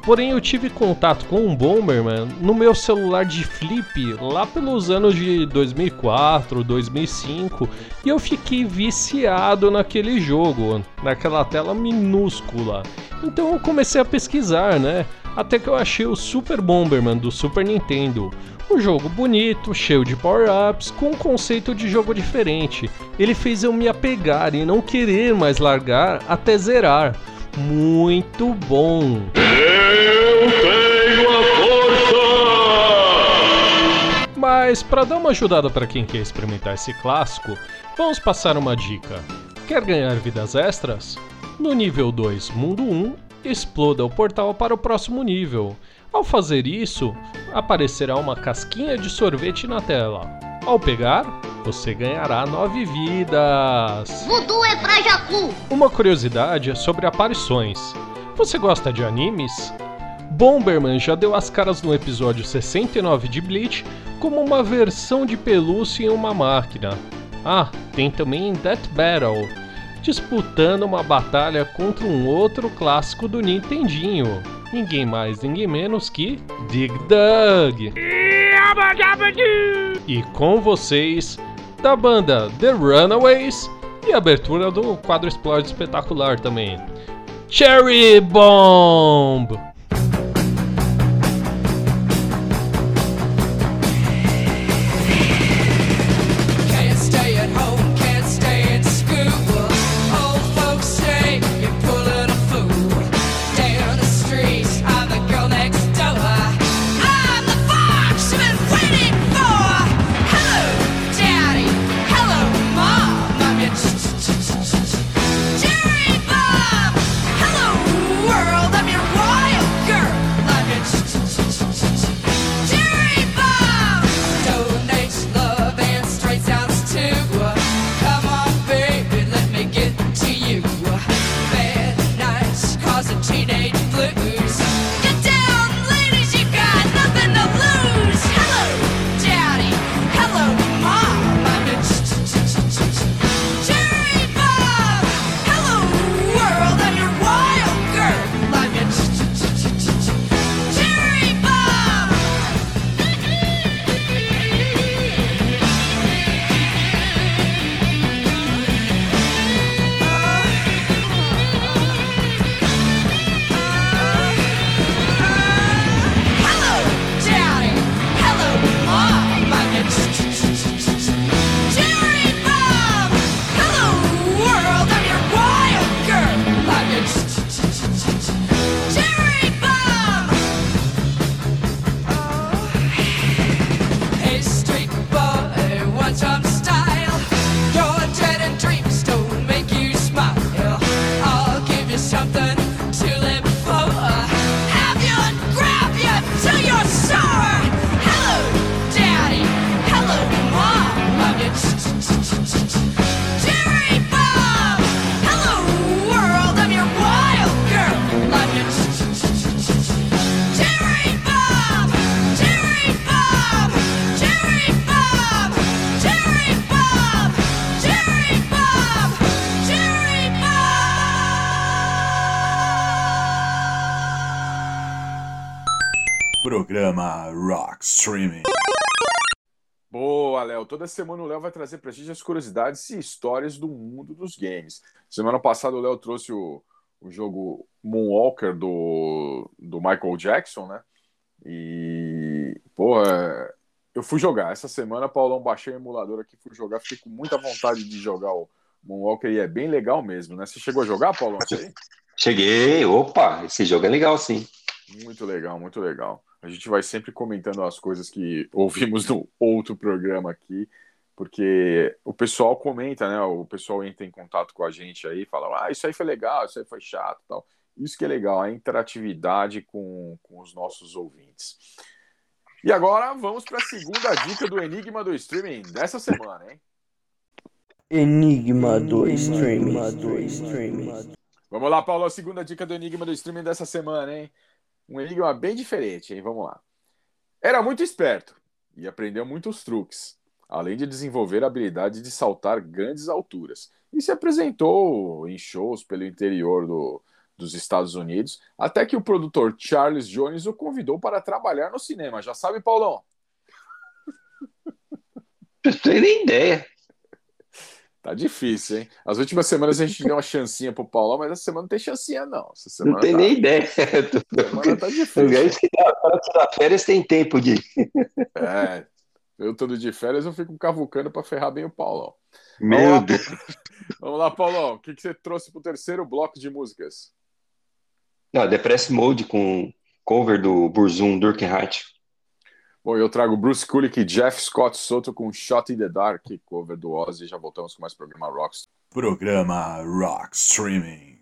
Porém, eu tive contato com um Bomberman no meu celular de flip lá pelos anos de 2004, 2005 e eu fiquei viciado naquele jogo, naquela tela minúscula. Então eu comecei a pesquisar, né? Até que eu achei o Super Bomberman do Super Nintendo. Um jogo bonito, cheio de power-ups, com um conceito de jogo diferente. Ele fez eu me apegar e não querer mais largar até zerar. Muito bom! Eu tenho a força! Mas para dar uma ajudada para quem quer experimentar esse clássico, vamos passar uma dica. Quer ganhar vidas extras? No nível 2, Mundo 1, exploda o portal para o próximo nível. Ao fazer isso, aparecerá uma casquinha de sorvete na tela. Ao pegar, você ganhará 9 vidas. Voodoo é pra Jacu. Uma curiosidade é sobre aparições. Você gosta de animes? Bomberman já deu as caras no episódio 69 de Bleach como uma versão de pelúcia em uma máquina. Ah, tem também Death Battle, disputando uma batalha contra um outro clássico do Nintendinho ninguém mais, ninguém menos que Dig Dug. E com vocês, da banda The Runaways e abertura do quadro Explode espetacular também. Cherry Bomb! Toda semana o Léo vai trazer pra gente as curiosidades e histórias do mundo dos games. Semana passada o Léo trouxe o, o jogo Moonwalker do, do Michael Jackson, né? E, pô, é, eu fui jogar. Essa semana, Paulão, baixei o emulador aqui, fui jogar. Fiquei com muita vontade de jogar o Moonwalker e é bem legal mesmo, né? Você chegou a jogar, Paulão? Cheguei. Opa, esse jogo é legal, sim. Muito legal, muito legal. A gente vai sempre comentando as coisas que (laughs) ouvimos no outro programa aqui, porque o pessoal comenta, né? O pessoal entra em contato com a gente aí, fala, ah, isso aí foi legal, isso aí foi chato tal. Isso que é legal, a interatividade com, com os nossos ouvintes. E agora vamos para a segunda dica do Enigma do Streaming dessa semana, hein? Enigma do Streaming. Vamos lá, Paulo, a segunda dica do Enigma do Streaming dessa semana, hein? Um enigma bem diferente, hein? Vamos lá. Era muito esperto e aprendeu muitos truques, além de desenvolver a habilidade de saltar grandes alturas. E se apresentou em shows pelo interior do, dos Estados Unidos, até que o produtor Charles Jones o convidou para trabalhar no cinema. Já sabe, Paulão? (laughs) Não tenho nem ideia. Tá difícil, hein? As últimas semanas a gente deu uma chancinha pro Paulão, mas essa semana não tem chancinha, não. Essa semana não tem tá... nem ideia. (laughs) Essa semana tá difícil. É isso que dá, férias tem tempo de. É, eu tô de férias, eu fico cavucando para ferrar bem o Paulão. Meu Vamos lá, Deus. Vamos lá, Paulão. O que, que você trouxe pro terceiro bloco de músicas? Não, Depress Mode com cover do Burzum Durkheim. Bom, eu trago Bruce Kulick e Jeff Scott Soto com Shot in the Dark, cover do Ozzy. Já voltamos com mais programa Rocks. Programa Rock Streaming.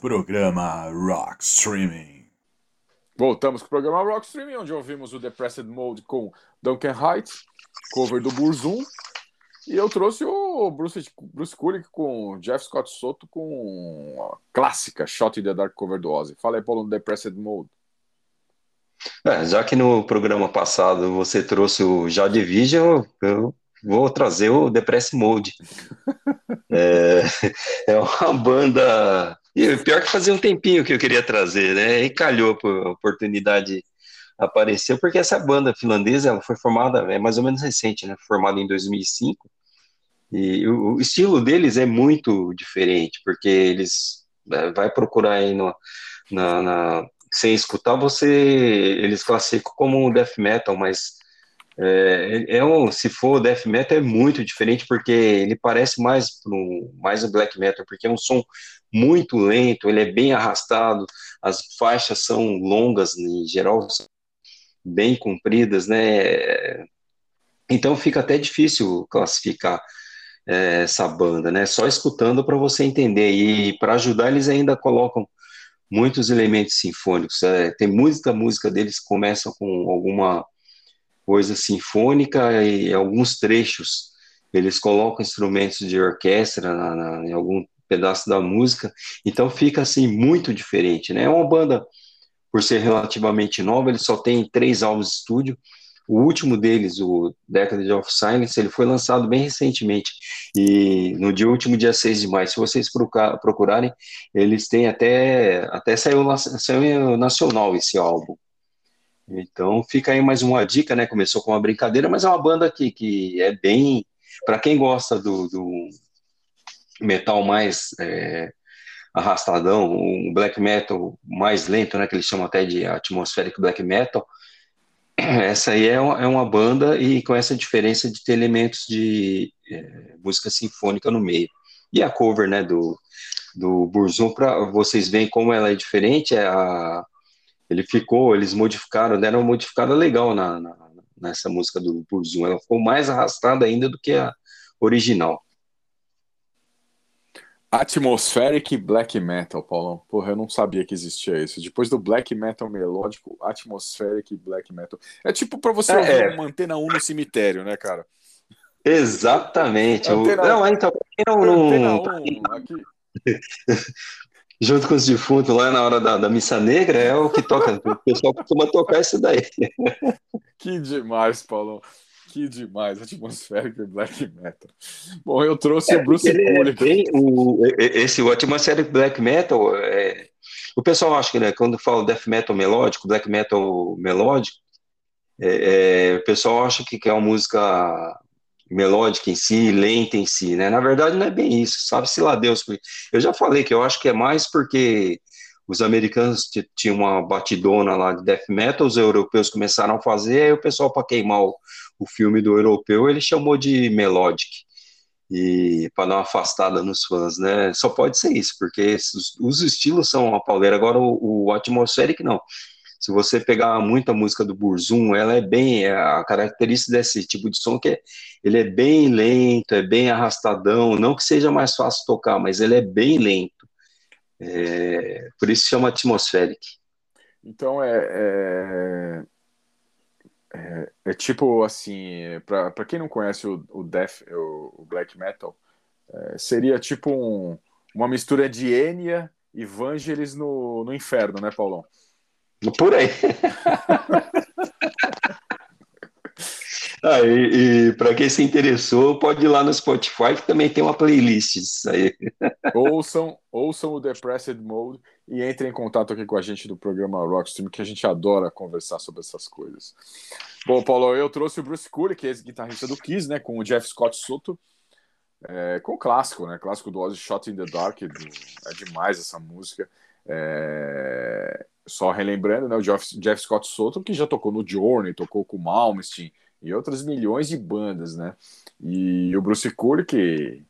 Programa Rock Streaming. Voltamos com o programa Rock Streaming, onde ouvimos o Depressed Mode com Duncan Heights, cover do Burzum. E eu trouxe o Bruce, Bruce Kulick com Jeff Scott Soto com a clássica Shot in the Dark cover do Ozzy. Fala aí, Paulo, no Depressed Mode. É, já que no programa passado você trouxe o Já Division, eu vou trazer o Depress Mode. (laughs) é, é uma banda. E pior que fazia um tempinho que eu queria trazer, né? E calhou a oportunidade apareceu, porque essa banda finlandesa ela foi formada, é mais ou menos recente, né? Formada em 2005. E o, estilo deles é muito diferente, porque eles é, vai procurar aí no, na, na, sem escutar, você eles classificam como um death metal, mas é, é um, se for death metal é muito diferente porque ele parece mais pro, mais o black metal, porque é um som muito lento, ele é bem arrastado, as faixas são longas em geral, bem compridas, né? Então fica até difícil classificar é, essa banda, né? Só escutando para você entender e para ajudar eles ainda colocam muitos elementos sinfônicos. É, tem muita música deles que começam com alguma coisa sinfônica e alguns trechos eles colocam instrumentos de orquestra na, na, em algum pedaço da música, então fica assim muito diferente, né? É uma banda, por ser relativamente nova, ele só tem três álbuns de estúdio, o último deles, o Decade of Silence, ele foi lançado bem recentemente. E no dia último, dia 6 de maio, se vocês procurarem, eles têm até até saiu, saiu nacional esse álbum. Então fica aí mais uma dica, né? Começou com uma brincadeira, mas é uma banda que, que é bem. Para quem gosta do, do metal mais é, arrastadão, um black metal mais lento, né? Que eles chamam até de atmospheric black metal essa aí é uma, é uma, banda e com essa diferença de ter elementos de é, música sinfônica no meio. E a cover, né, do, do Burzum, para vocês verem como ela é diferente, é a, ele ficou, eles modificaram, deram uma modificada legal na, na, nessa música do Burzum, ela ficou mais arrastada ainda do que a original. Atmospheric Black Metal, Paulão. Porra, eu não sabia que existia isso. Depois do Black Metal melódico, Atmospheric Black Metal. É tipo para você é, é. manter na 1 no cemitério, né, cara? Exatamente. Antena, não, então, não, não, aqui. (laughs) Junto com os defuntos lá na hora da, da missa negra, é o que toca. o pessoal costuma tocar isso daí. Que demais, Paulão. Que demais, atmospheric black metal. Bom, eu trouxe é, o Bruce Kulick. É o, esse o atmospheric black metal, é, o pessoal acha que né, quando fala death metal melódico, black metal melódico, é, é, o pessoal acha que, que é uma música melódica em si, lenta em si, né? Na verdade não é bem isso, sabe-se lá Deus. Eu já falei que eu acho que é mais porque os americanos tinham uma batidona lá de death metal, os europeus começaram a fazer, aí o pessoal, para queimar o, o filme do europeu, ele chamou de melodic, e para dar uma afastada nos fãs, né? Só pode ser isso, porque os, os estilos são uma pauleira, agora o, o atmospheric não. Se você pegar muita música do Burzum, ela é bem, é a característica desse tipo de som que é, ele é bem lento, é bem arrastadão, não que seja mais fácil tocar, mas ele é bem lento. É, por isso chama atmospheric. Então é, é, é, é tipo assim, para quem não conhece o, o death, o, o black metal, é, seria tipo um, uma mistura de Enya e Vangelis no, no inferno, né, Paulão? Por aí. (laughs) Ah, e, e para quem se interessou, pode ir lá no Spotify, que também tem uma playlist aí. Ouçam, ouçam o Depressed Mode e entrem em contato aqui com a gente do programa Rockstream, que a gente adora conversar sobre essas coisas. Bom, Paulo, eu trouxe o Bruce Kulick, que é guitarrista do Kiss, né, com o Jeff Scott Soto, é, com o clássico, né, clássico do Ozzy Shot in the Dark, do, é demais essa música. É, só relembrando, né, o Jeff, Jeff Scott Soto, que já tocou no Journey, tocou com o Malmsteen, e outras milhões de bandas, né? E o Bruce Kulick,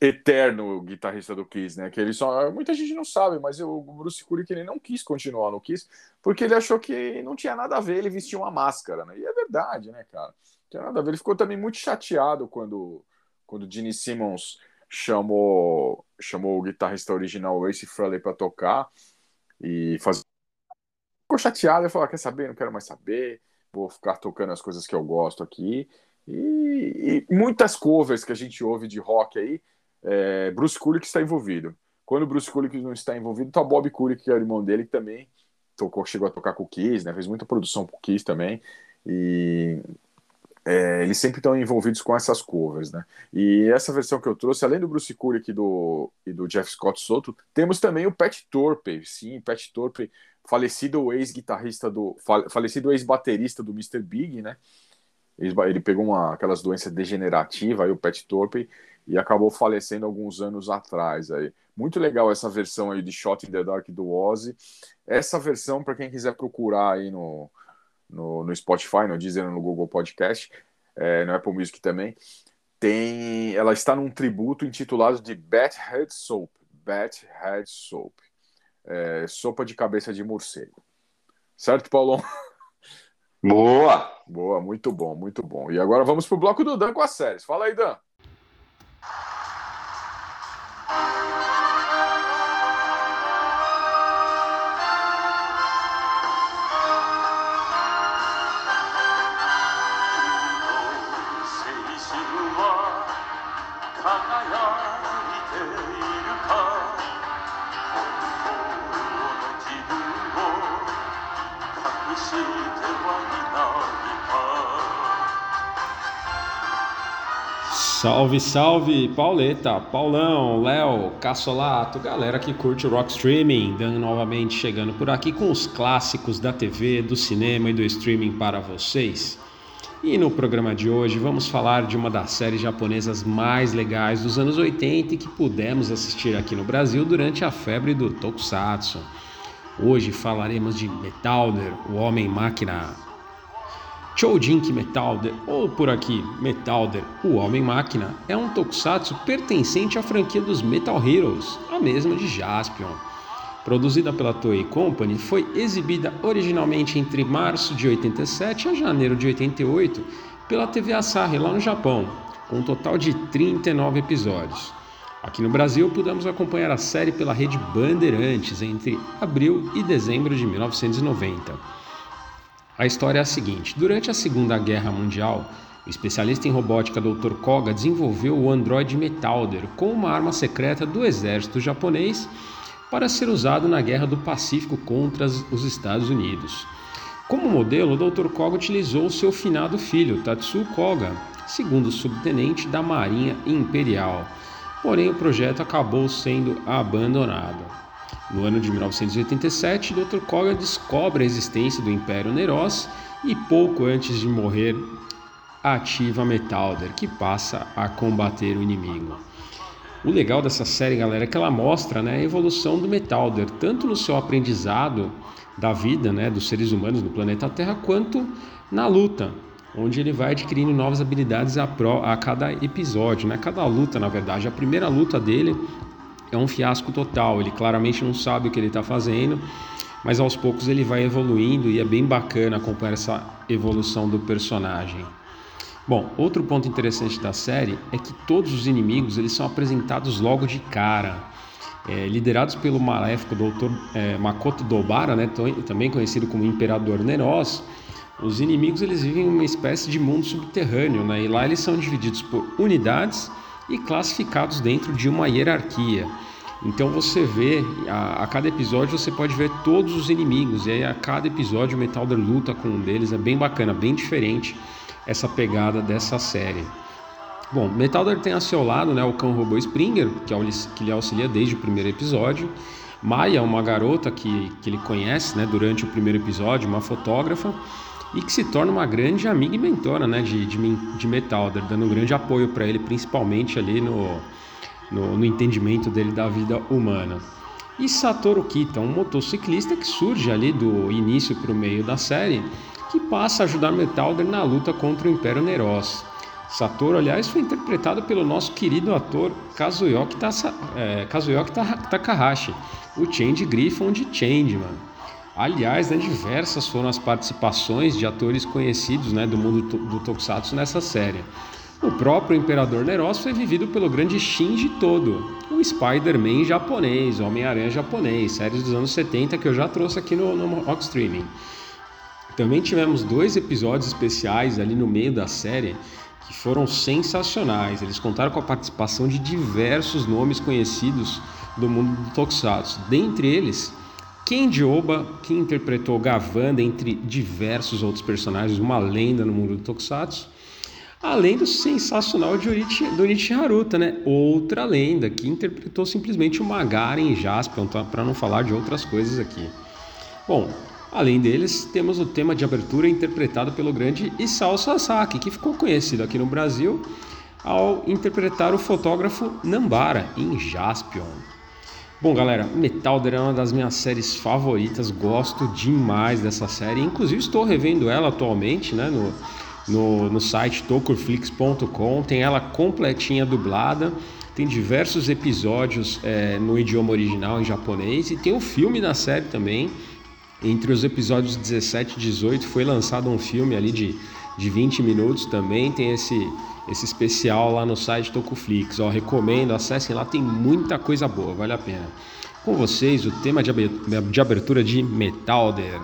eterno guitarrista do Kiss, né? Que ele só muita gente não sabe, mas o Bruce Kulick ele não quis continuar no Kiss porque ele achou que não tinha nada a ver ele vestir uma máscara, né? E é verdade, né, cara? Não tinha nada a ver. Ele ficou também muito chateado quando quando Gene Simmons chamou, chamou o guitarrista original Ace Frehley para tocar e fazer. Ficou chateado e falou: ah, quer saber? Não quero mais saber, vou ficar tocando as coisas que eu gosto aqui. E, e muitas covers que a gente ouve de rock aí, é, Bruce Kulick está envolvido. Quando o Bruce Kulick não está envolvido, tá o Bob Kulick, que é o irmão dele, que também tocou, chegou a tocar com o Kiss, né? Fez muita produção com o Kiss também. E é, eles sempre estão envolvidos com essas covers, né? E essa versão que eu trouxe, além do Bruce Kulick e do, e do Jeff Scott Soto, temos também o Pat Torpe, sim, Pat Torpe, falecido ex-guitarrista do, falecido ex-baterista do Mr. Big, né? Ele pegou uma, aquelas doenças degenerativas, aí o Pat Torpe, e acabou falecendo alguns anos atrás. Aí. Muito legal essa versão aí de Shot in the Dark do Ozzy. Essa versão, para quem quiser procurar aí no, no, no Spotify, no Deezer, no Google Podcast, é, no Apple Music também, tem, ela está num tributo intitulado de Bat Head Soap. Bat Head Soap. É, sopa de cabeça de morcego. Certo, Paulão? Boa! Boa, muito bom, muito bom. E agora vamos pro bloco do Dan com as séries. Fala aí, Dan. Salve, salve, Pauleta, Paulão, Léo, Cassolato, galera que curte o rock streaming, dando novamente chegando por aqui com os clássicos da TV, do cinema e do streaming para vocês. E no programa de hoje vamos falar de uma das séries japonesas mais legais dos anos 80 e que pudemos assistir aqui no Brasil durante a febre do Tokusatsu. Hoje falaremos de Metalder, o Homem-Máquina, Choujinki Metalder, ou por aqui Metalder, o Homem-Máquina, é um tokusatsu pertencente à franquia dos Metal Heroes, a mesma de Jaspion. Produzida pela Toei Company, foi exibida originalmente entre março de 87 a janeiro de 88 pela TV Asahi lá no Japão, com um total de 39 episódios. Aqui no Brasil, pudemos acompanhar a série pela rede Bandeirantes entre abril e dezembro de 1990. A história é a seguinte: durante a Segunda Guerra Mundial, o especialista em robótica Dr. Koga desenvolveu o androide Metalder como uma arma secreta do exército japonês para ser usado na Guerra do Pacífico contra os Estados Unidos. Como modelo, o Dr. Koga utilizou seu finado filho, Tatsuo Koga, segundo subtenente da Marinha Imperial. Porém, o projeto acabou sendo abandonado. No ano de 1987, Dr. Koga descobre a existência do Império Neros e pouco antes de morrer, ativa Metalder, que passa a combater o inimigo. O legal dessa série, galera, é que ela mostra né, a evolução do Metalder, tanto no seu aprendizado da vida né, dos seres humanos no planeta Terra, quanto na luta, onde ele vai adquirindo novas habilidades a, pro, a cada episódio, né, cada luta, na verdade. A primeira luta dele é um fiasco total. Ele claramente não sabe o que ele está fazendo, mas aos poucos ele vai evoluindo e é bem bacana acompanhar essa evolução do personagem. Bom, outro ponto interessante da série é que todos os inimigos eles são apresentados logo de cara. É, liderados pelo maléfico Dr. É, Makoto Dobara, né, também conhecido como Imperador Neros, os inimigos eles vivem em uma espécie de mundo subterrâneo, né, e lá eles são divididos por unidades e classificados dentro de uma hierarquia. Então você vê, a, a, cada episódio você pode ver todos os inimigos, e aí a cada episódio o Metalder luta com um deles, é bem bacana, bem diferente essa pegada dessa série. Bom, Metalder tem a seu lado né, o cão robô Springer, que, é, que lhe auxilia desde o primeiro episódio. Maya, uma garota que, que ele conhece né, durante o primeiro episódio, uma fotógrafa e que se torna uma grande amiga e mentora né, de, de, de Metalder, dando um grande apoio para ele, principalmente ali no, no, no, entendimento dele da vida humana. E Satoru Kita, um motociclista que surge ali do início para o meio da série, que passa a ajudar Metalder na luta contra o Império Neros. Satoru, aliás, foi interpretado pelo nosso querido ator Kazuyoki, Tasa, é, Kazuyoki Takahashi, o Change Griffon de Changeman. Aliás, né, diversas foram as participações de atores conhecidos né, do mundo do Tokusatsu nessa série. O próprio Imperador Neros foi vivido pelo grande Shinji Todo, o Spider-Man japonês, Homem-Aranha japonês, séries dos anos 70 que eu já trouxe aqui no, no Rock Streaming. Também tivemos dois episódios especiais ali no meio da série que foram sensacionais. Eles contaram com a participação de diversos nomes conhecidos do mundo do Tokusatsu. Dentre eles, Kenji Oba, que interpretou Gavan, entre diversos outros personagens, uma lenda no mundo do Tokusatsu. Além do sensacional de Urichi, do Urichi Haruta, né? Outra lenda que interpretou simplesmente o Magaren em Jaspion, tá? para não falar de outras coisas aqui. Bom, além deles, temos o tema de abertura interpretado pelo grande Isao Sasaki, que ficou conhecido aqui no Brasil ao interpretar o fotógrafo Nambara em Jaspion. Bom, galera, Metalder é uma das minhas séries favoritas, gosto demais dessa série, inclusive estou revendo ela atualmente, né, no no, no site tokurflix.com, tem ela completinha dublada, tem diversos episódios é, no idioma original em japonês. E tem o filme da série também. Entre os episódios 17 e 18 foi lançado um filme ali de, de 20 minutos também, tem esse, esse especial lá no site Tokuflix. Ó, recomendo, acessem lá, tem muita coisa boa, vale a pena. Com vocês, o tema de abertura de Metalder.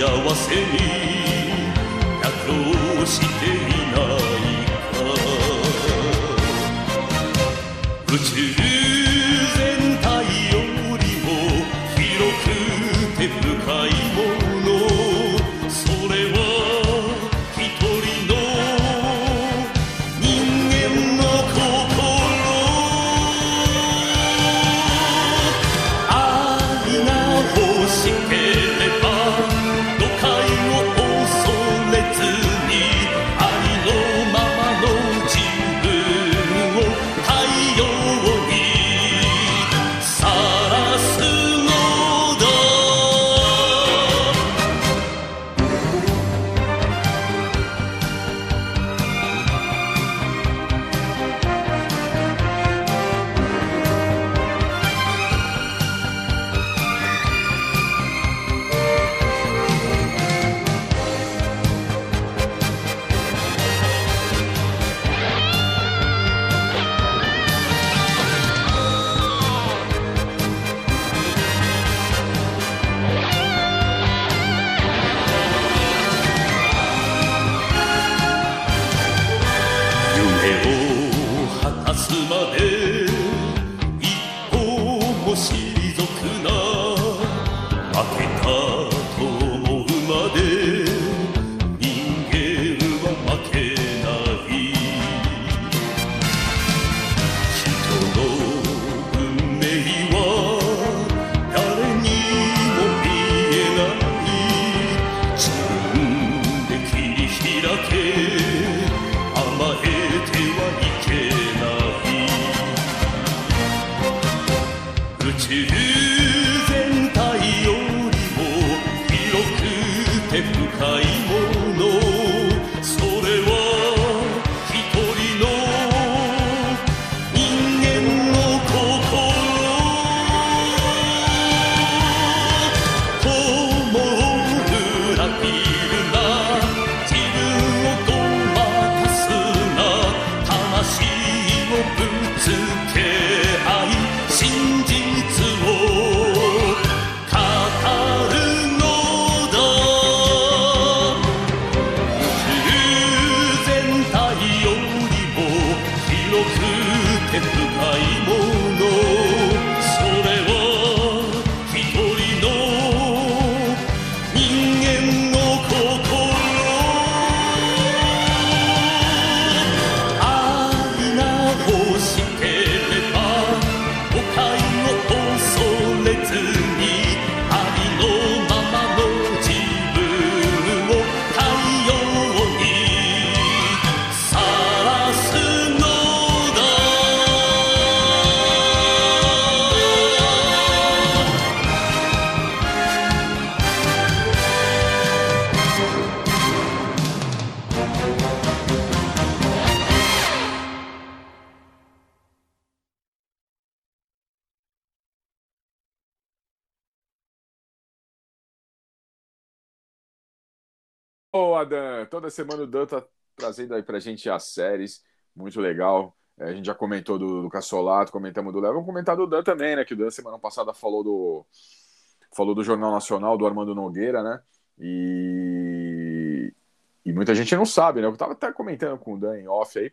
幸せに Toda semana o Dan tá trazendo aí pra gente as séries. Muito legal. É, a gente já comentou do, do Cassolato, comentamos do Léo. Vamos comentar do Dan também, né? Que o Dan semana passada falou do, falou do Jornal Nacional, do Armando Nogueira, né? E, e muita gente não sabe, né? Eu tava até comentando com o Dan em off aí,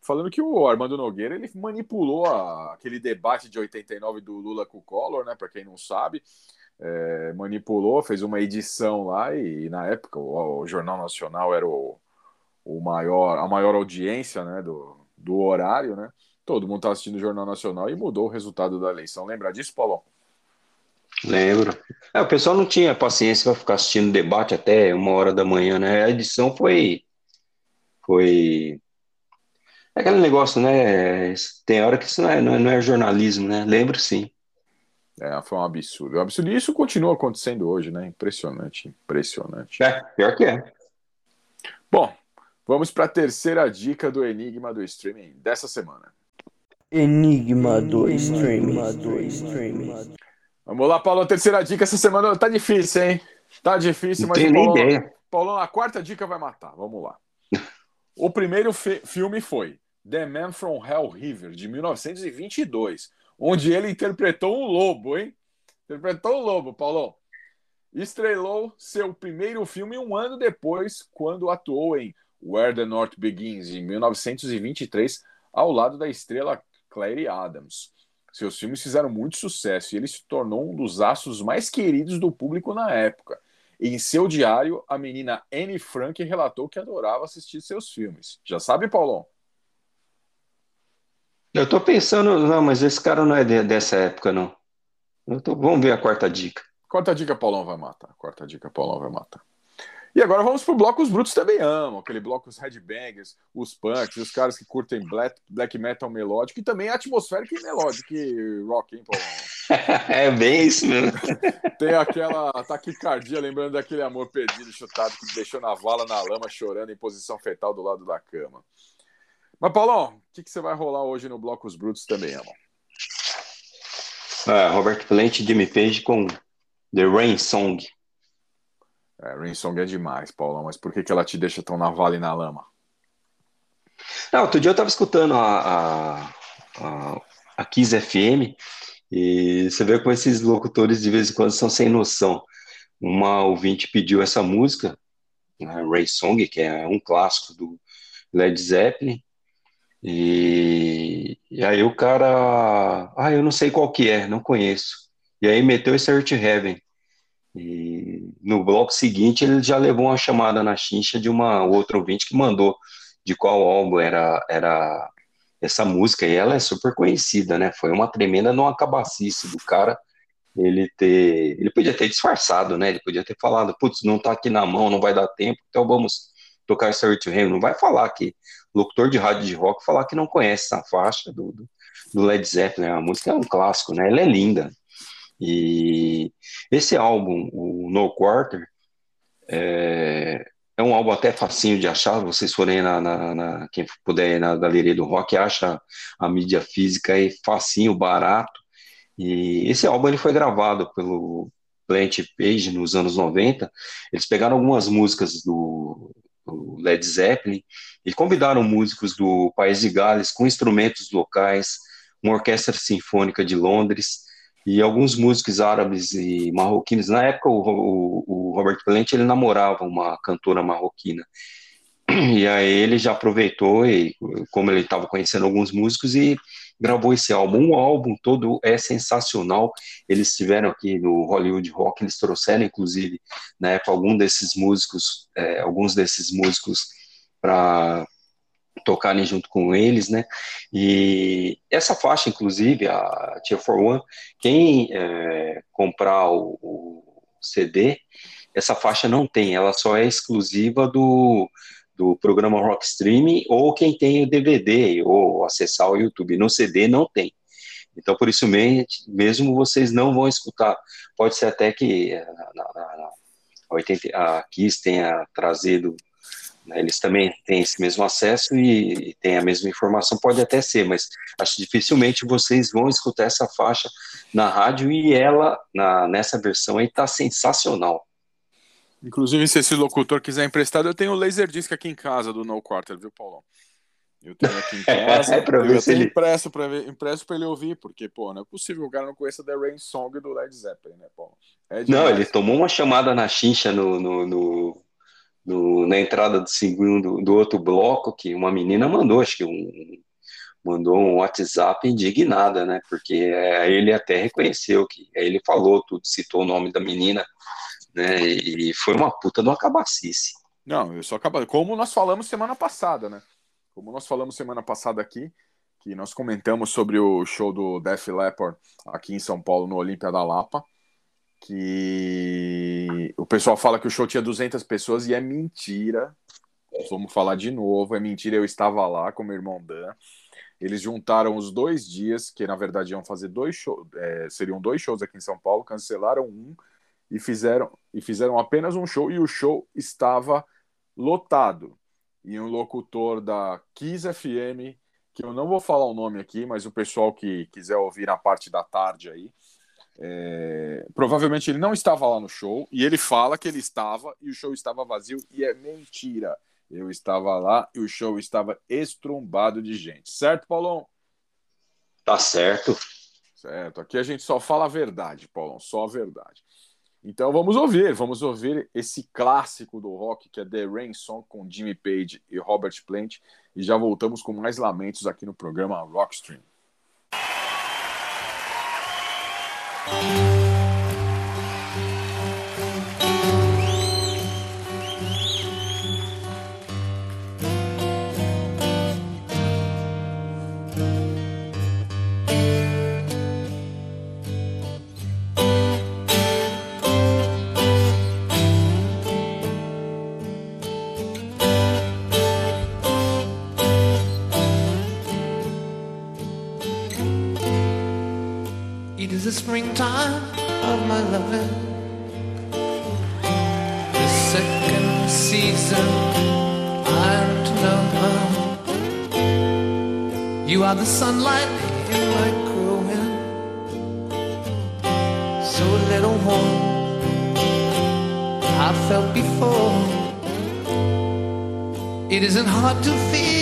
falando que o Armando Nogueira ele manipulou a, aquele debate de 89 do Lula com o Collor, né? Para quem não sabe, é, manipulou, fez uma edição lá e, e na época o, o, Jornal Nacional era o, o maior, a maior audiência, né? Do, do horário, né? Todo mundo estava assistindo o Jornal Nacional e mudou o resultado da eleição. Lembra disso, Paulão? Lembro. É, o pessoal não tinha paciência para ficar assistindo debate até uma hora da manhã, né? A edição foi. Foi. É aquele negócio, né? Tem hora que isso não é, não é, não é jornalismo, né? Lembro sim. É, foi um absurdo. Um absurdo. E isso continua acontecendo hoje, né? Impressionante, impressionante. É, pior que é. Bom, vamos para a terceira dica do Enigma do Streaming dessa semana. Enigma do Streaming. Do streaming. Vamos lá, Paulo. Terceira dica essa semana tá difícil, hein? Tá difícil, Não mas tenho o nem Paulão, ideia. Paulão, a quarta dica vai matar. Vamos lá. (laughs) O primeiro fi- filme foi The Man from Hell River, de 1922, onde ele interpretou um lobo, hein? Interpretou um lobo, Paulão. Estrelou seu primeiro filme um ano depois, quando atuou em Where the North Begins, em 1923, ao lado da estrela Clary Adams. Seus filmes fizeram muito sucesso e ele se tornou um dos astros mais queridos do público na época. Em seu diário, a menina Anne Frank relatou que adorava assistir seus filmes. Já sabe, Paulão? Eu tô pensando, não, mas esse cara não é de- dessa época, não. Tô- vamos ver a quarta dica. Quarta dica, Paulão vai matar. Quarta dica, Paulão vai matar. E agora vamos pro bloco Os Brutos Também Amam. Aquele bloco os headbangers, os punks, os caras que curtem black, black metal melódico e também atmosférico e melódico e rock, hein, Paulão? (laughs) É bem isso mesmo. (laughs) Tem aquela taquicardia, lembrando daquele amor perdido, chutado, que deixou na vala, na lama, chorando em posição fetal do lado da cama. Mas, Paulão, o que, que você vai rolar hoje no bloco Os Brutos Também Amam? Ah, Robert Plant e Jimmy Page com The Rain Song. É, Rain Song é demais, Paulão, mas por que, que ela te deixa tão na vala e na lama? Não, outro dia eu tava escutando a, a, a, a Kiss FM e você vê como esses locutores de vez em quando são sem noção. Uma ouvinte pediu essa música, né, Ray Song, que é um clássico do Led Zeppelin, e, e aí o cara, ah, eu não sei qual que é, não conheço. E aí meteu esse Earth Heaven. E no bloco seguinte ele já levou uma chamada na chincha de uma outra ouvinte que mandou de qual álbum era, era essa música, e ela é super conhecida, né? Foi uma tremenda não acabacice do cara ele ter. Ele podia ter disfarçado, né? Ele podia ter falado, putz, não tá aqui na mão, não vai dar tempo, então vamos tocar esse to Him. Não vai falar que locutor de rádio de rock falar que não conhece essa faixa do, do, Led Zeppelin. A música é um clássico, né? Ela é linda. E esse álbum, o No Quarter, é, é um álbum até facinho de achar. Vocês forem na, na, na quem puder na galeria do rock, acha a mídia física aí facinho, barato. E esse álbum ele foi gravado pelo Plant Page nos anos 90. Eles pegaram algumas músicas do, do Led Zeppelin e convidaram músicos do País de Gales com instrumentos locais, uma orquestra sinfônica de Londres e alguns músicos árabes e marroquinos. Na época, o, o, o Robert Plant ele namorava uma cantora marroquina. E aí ele já aproveitou, e, como ele estava conhecendo alguns músicos, e gravou esse álbum. O álbum todo é sensacional. Eles estiveram aqui no Hollywood Rock, eles trouxeram, inclusive, na época, algum desses músicos, é, alguns desses músicos para tocarem junto com eles, né? E essa faixa, inclusive, a Tier for One, quem é, comprar o, o, CD, essa faixa não tem, ela só é exclusiva do, do programa Rock Streaming ou quem tem o DVD ou acessar o YouTube. No CD não tem. Então, por isso mesmo, vocês não vão escutar. Pode ser até que a, a, a, 80, a Kiss tenha trazido né, eles também têm esse mesmo acesso e, e têm a mesma informação, pode até ser, mas acho que dificilmente vocês vão escutar essa faixa na rádio e ela, na, nessa versão aí, tá sensacional. Inclusive, se esse locutor quiser emprestado, eu tenho o Laserdisc aqui em casa do No Quarter, viu, Paulão? Eu tenho aqui em (laughs) casa. É, pra ver eu tenho ele- impresso pra, ver, impresso pra ele ouvir, porque, pô, não é possível que o cara não conheça The Rain Song do Led Zeppelin, né, Paulo? É Não, ele tomou uma chamada na chincha no, no- no- no- na entrada do segundo do outro bloco que uma menina mandou, acho que um mandou um WhatsApp indignada, né? Porque é, ele até reconheceu que aí ele falou tudo, citou o nome da menina, né? E foi uma puta de uma cabacice. Não, eu só acaba. Como nós falamos semana passada, né? Como nós falamos semana passada aqui, que nós comentamos sobre o show do Def Leppard aqui em São Paulo, no Olímpia da Lapa, que o pessoal fala que o show tinha 200 pessoas e é mentira. Vamos falar de novo, é mentira. Eu estava lá com meu irmão Dan. Eles juntaram os dois dias, que na verdade iam fazer dois shows, é, seriam dois shows aqui em São Paulo, cancelaram um e fizeram, e fizeram apenas um show, e o show estava lotado. E um locutor da Kiss FM, que eu não vou falar o nome aqui, mas o pessoal que quiser ouvir na parte da tarde aí, é, provavelmente ele não estava lá no show, e ele fala que ele estava, e o show estava vazio, e é mentira. Eu estava lá e o show estava estrumbado de gente. Certo, Paulão? Tá certo. Certo. Aqui a gente só fala a verdade, Paulão, só a verdade. Então vamos ouvir, vamos ouvir esse clássico do rock que é The Rain Song com Jimmy Page e Robert Plant e já voltamos com mais lamentos aqui no programa Rockstream. Springtime of my loving. The second season to know. You are the sunlight in my growing. So little warm I felt before. It isn't hard to feel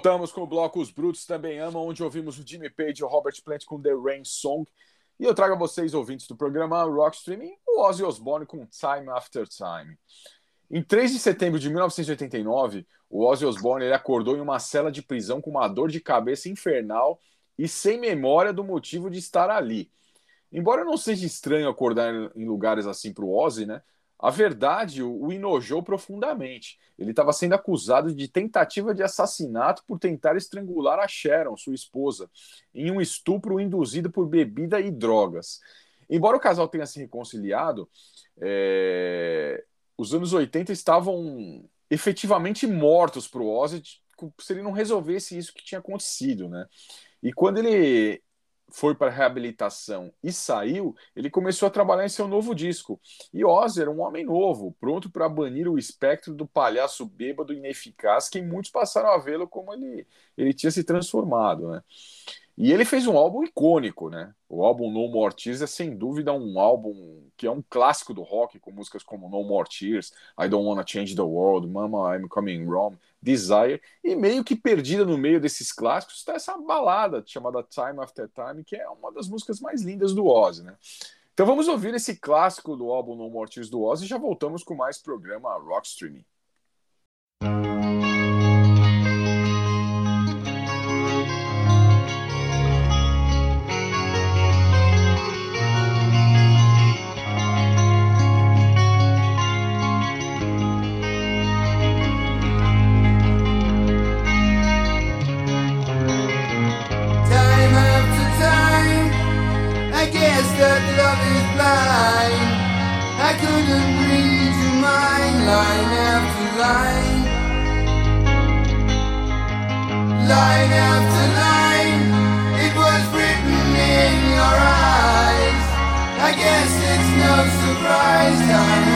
Voltamos com o bloco Os Brutos Também Amam, onde ouvimos o Jimmy Page e o Robert Plant com The Rain Song. E eu trago a vocês, ouvintes do programa Rock Streaming, o Ozzy Osbourne com Time After Time. Em 3 de setembro de 1989, o Ozzy Osbourne ele acordou em uma cela de prisão com uma dor de cabeça infernal e sem memória do motivo de estar ali. Embora não seja estranho acordar em lugares assim para o Ozzy, né? A verdade o, enojou profundamente. Ele estava sendo acusado de tentativa de assassinato por tentar estrangular a Sharon, sua esposa, em um estupro induzido por bebida e drogas. Embora o casal tenha se reconciliado, é, os anos 80 estavam efetivamente mortos para o Ozzy se ele não resolvesse isso que tinha acontecido, né? E quando ele foi para reabilitação e saiu, ele começou a trabalhar em seu novo disco. E Ozzy era um homem novo, pronto para banir o espectro do palhaço bêbado ineficaz, que muitos passaram a vê-lo como ele, ele tinha se transformado, né? E ele fez um álbum icônico, né? O álbum No More Tears é sem dúvida um álbum que é um clássico do rock, com músicas como No More Tears, I Don't Wanna Change the World, Mama I'm Coming Home, Desire, e meio que perdida no meio desses clássicos está essa balada chamada Time After Time, que é uma das músicas mais lindas do Ozzy, né? Então vamos ouvir esse clássico do álbum No More Tears do Ozzy e já voltamos com mais programa Rock Streaming. Couldn't read your mind line after line. Line after line, it was written in your eyes. I guess it's no surprise,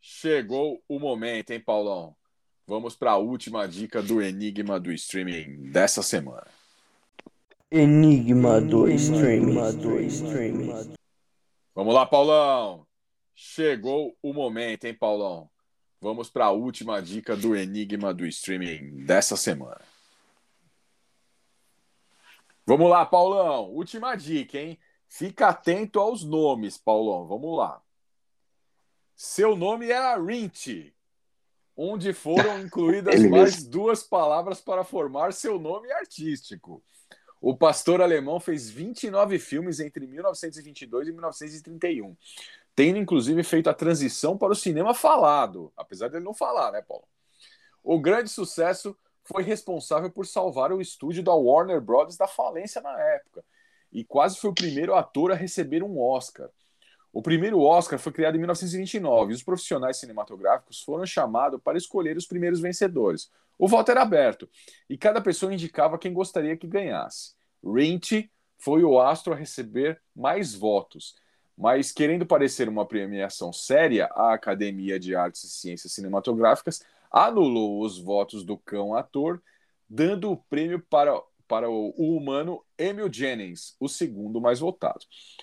Chegou o momento, hein, Paulão? Vamos para a última dica do Enigma do Streaming dessa semana. Enigma do Streaming. Vamos lá, Paulão. Chegou o momento, hein, Paulão? Vamos para a última dica do Enigma do Streaming dessa semana. Vamos lá, Paulão. Última dica, hein? Fica atento aos nomes, Paulão. Vamos lá. Seu nome era Rinty, onde foram (laughs) incluídas Ele mais mesmo. duas palavras para formar seu nome artístico. O pastor alemão fez 29 filmes entre 1922 e 1931, tendo inclusive feito a transição para o cinema falado, apesar dele não falar, né, Paulo? O grande sucesso foi responsável por salvar o estúdio da Warner Bros. da falência na época, e quase foi o primeiro ator a receber um Oscar. O primeiro Oscar foi criado em 1929 e os profissionais cinematográficos foram chamados para escolher os primeiros vencedores. O voto era aberto e cada pessoa indicava quem gostaria que ganhasse. Rinty foi o astro a receber mais votos, mas querendo parecer uma premiação séria, a Academia de Artes e Ciências Cinematográficas anulou os votos do cão ator, dando o prêmio para, para o, o humano Emil Jennings, o segundo mais votado.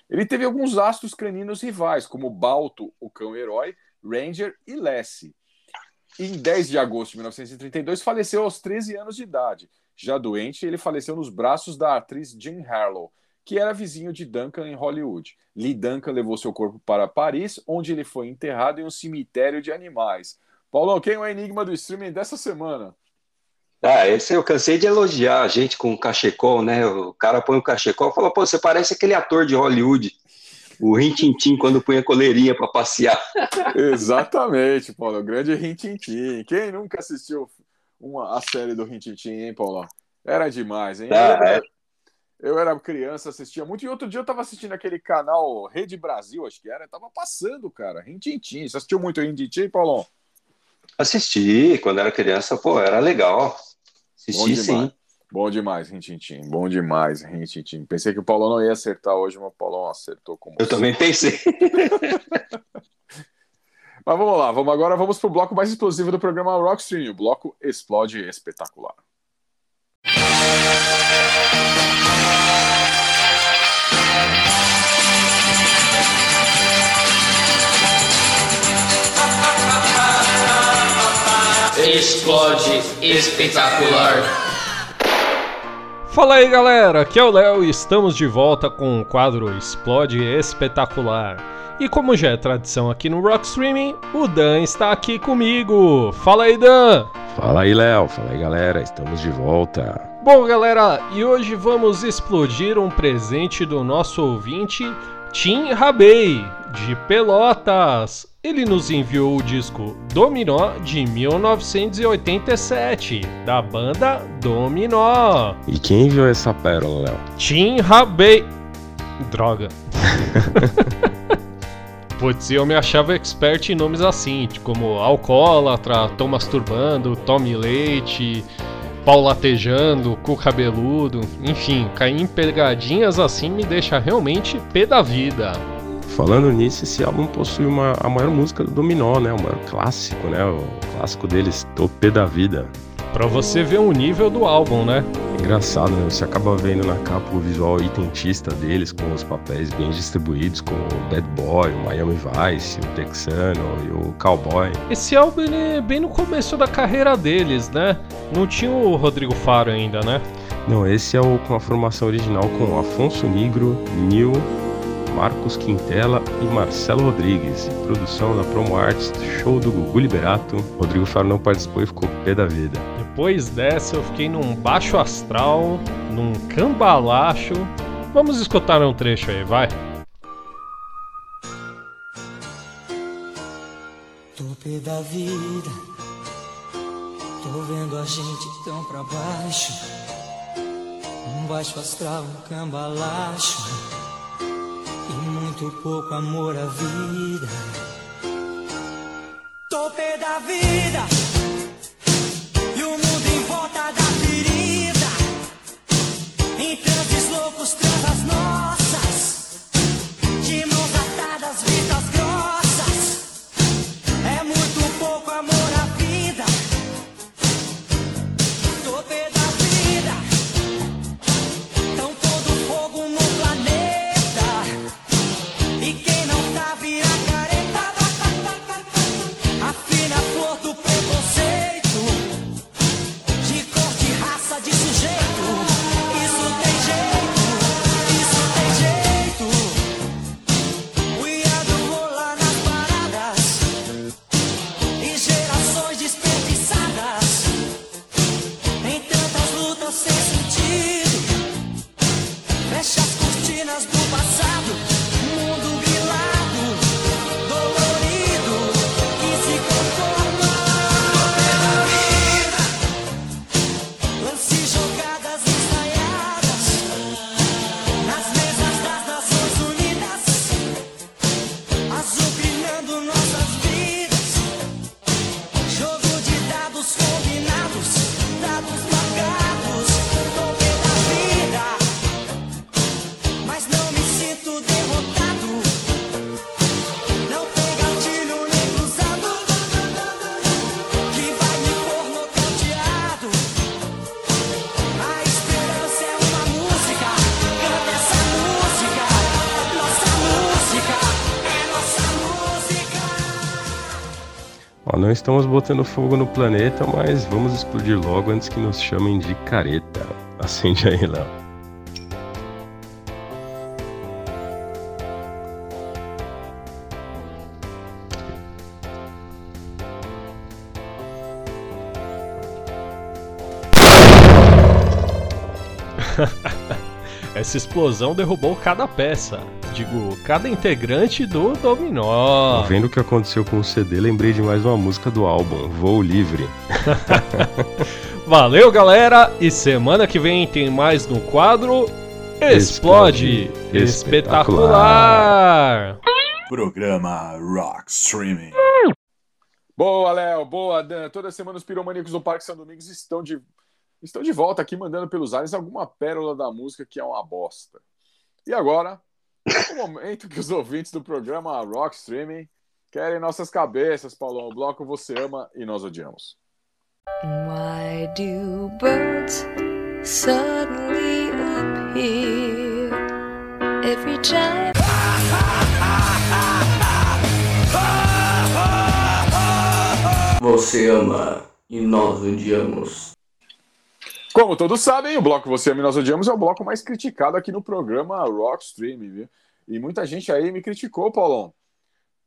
Ele teve alguns astros caninos rivais, como Balto, o cão herói, Ranger e Lassie. Em 10 de agosto de 1932, faleceu aos 13 anos de idade. Já doente, ele faleceu nos braços da atriz Jean Harlow, que era vizinho de Duncan em Hollywood. Lee Duncan levou seu corpo para Paris, onde ele foi enterrado em um cemitério de animais. Paulão, quem é o enigma do streaming dessa semana? Ah, esse eu cansei de elogiar a gente com o cachecol, né? O cara põe o cachecol e fala, pô, você parece aquele ator de Hollywood, o Rintintim, quando põe a coleirinha para passear. (laughs) Exatamente, Paulo. O grande Rintintim. Quem nunca assistiu uma, a série do Rintintim, hein, Paulão? Era demais, hein? Eu Ah, era, é. eu era criança, assistia muito. E outro dia eu tava assistindo aquele canal Rede Brasil, acho que era. Tava passando, cara. Rintintim. Você assistiu muito Rintintim, Paulão? Assisti, quando era criança, pô, era legal. Bom Assisti sim. Bom demais, Rintintim. Bom demais, Rintintim. Pensei que o Paulão não ia acertar hoje, mas o Paulão acertou como Eu também pensei. (laughs) Mas vamos lá, vamos agora vamos pro bloco mais explosivo do programa Rockstream, o bloco Explode Espetacular. Explode espetacular. Fala aí galera, aqui é o Léo e estamos de volta com o quadro Explode Espetacular. E como já é tradição aqui no Rock Streaming, o Dan está aqui comigo. Fala aí, Dan! Fala aí, Léo. Fala aí, galera. Estamos de volta. Bom, galera, e hoje vamos explodir um presente do nosso ouvinte Tim Rabei, de Pelotas. Ele nos enviou o disco Dominó de 1987, da banda Dominó. E quem enviou essa pérola, Léo? Tim Rabei. Droga. (laughs) Putz, eu me achava expert em nomes assim, como Alcoólatra, Tô Masturbando, Tome Leite, Pau Latejando, Cu Cabeludo, enfim, cair em pegadinhas assim me deixa realmente pé da vida. Falando nisso, esse álbum possui uma, a maior música do Dominó, né? O maior clássico, né? O clássico deles, Topê da Vida. Pra você ver o nível do álbum, né? Engraçado, né? Você acaba vendo na capa o visual itentista deles, com os papéis bem distribuídos, com o Bad Boy, o Miami Vice, o Texano e o Cowboy. Esse álbum é bem no começo da carreira deles, né? Não tinha o Rodrigo Faro ainda, né? Não, esse é o com a formação original com Afonso Negro, Nil, Marcos Quintela e Marcelo Rodrigues. Produção da Promo Arts, show do Gugu Liberato. Rodrigo Faro não participou e ficou pé da vida. Depois dessa eu fiquei num baixo astral, num cambalacho. Vamos escutar um trecho aí, vai. Tope da vida, tô vendo a gente tão pra baixo. Um baixo astral, um cambalacho. E muito pouco amor à vida. Tope da vida, transes loucos, transas estamos botando fogo no planeta, mas vamos explodir logo antes que nos chamem de careta. Acende aí, Léo. (laughs) Essa explosão derrubou cada peça. Digo, cada integrante do Dominó. Vendo o que aconteceu com o CD, lembrei de mais uma música do álbum, Voo Livre. (laughs) Valeu, galera! E semana que vem tem mais no quadro Explode, Explode Espetacular! Programa Rock Streaming. Boa, Léo, boa, Dan. Toda semana os piromaníacos do Parque São Domingos estão de, estão de volta aqui, mandando pelos ares alguma pérola da música que é uma bosta. E agora, o momento que os ouvintes do programa Rock Streaming querem nossas cabeças, Paulão. O bloco você ama e nós odiamos. Why do birds suddenly appear every time? Você ama e nós odiamos. Como todos sabem, o bloco Você e Nós Odiamos é o bloco mais criticado aqui no programa Rock Streaming, viu? E muita gente aí me criticou, Paulão.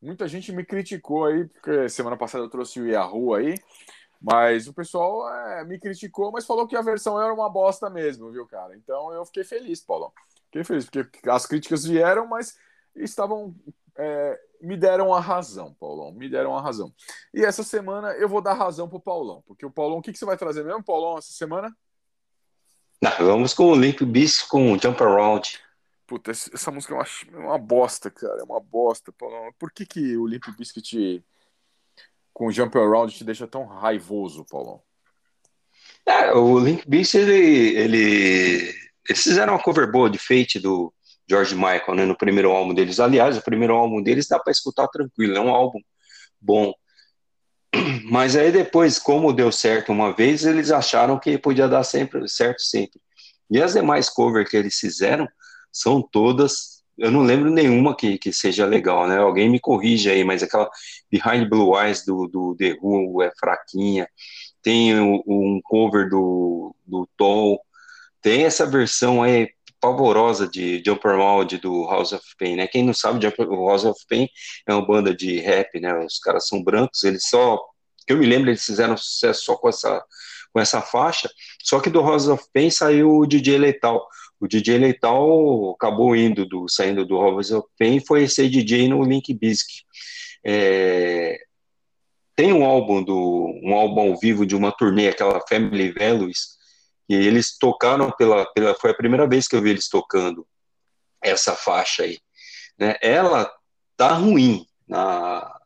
Muita gente me criticou aí, porque semana passada eu trouxe o Yahoo aí, mas o pessoal é, me criticou, mas falou que a versão era uma bosta mesmo, viu, cara? Então eu fiquei feliz, Paulão. Fiquei feliz, porque as críticas vieram, mas estavam. é, me deram a razão, Paulão. Me deram a razão. E essa semana eu vou dar razão pro Paulão, porque o Paulão, o que, que você vai trazer mesmo, Paulão, essa semana? Não, vamos com o Limp Bizkit com o Jump Around. Puta, essa música é uma, é uma bosta, cara. É uma bosta. Por que, que o Limp Bizkit com o Jump Around te deixa tão raivoso, Paulão? É, o Limp Bizkit, ele, ele, eles fizeram uma cover boa de Fate do George Michael, né, no primeiro álbum deles. Aliás, o primeiro álbum deles dá para escutar tranquilo, é um álbum bom. (clears throat) Mas aí depois, como deu certo uma vez, eles acharam que podia dar sempre certo sempre. E as demais covers que eles fizeram são todas, eu não lembro nenhuma que, que seja legal, né? Alguém me corrige aí, mas aquela Behind Blue Eyes do, do The Who é fraquinha. Tem o- um cover do, do Tom, tem essa versão aí pavorosa de Jumper Mound do House of Pain, né? Quem não sabe, o House of Pain é uma banda de rap, né? Os caras são brancos, eles só, que eu me lembro, eles fizeram sucesso só com essa com essa faixa. Só que do House of Pain saiu o DJ Letal. O DJ Letal acabou indo do saindo do House of Pain foi ser DJ no Link Bizkit. É, tem um álbum do um álbum ao vivo de uma turnê, aquela Family Values, e eles tocaram pela, pela foi a primeira vez que eu vi eles tocando essa faixa aí, né? Ela tá ruim na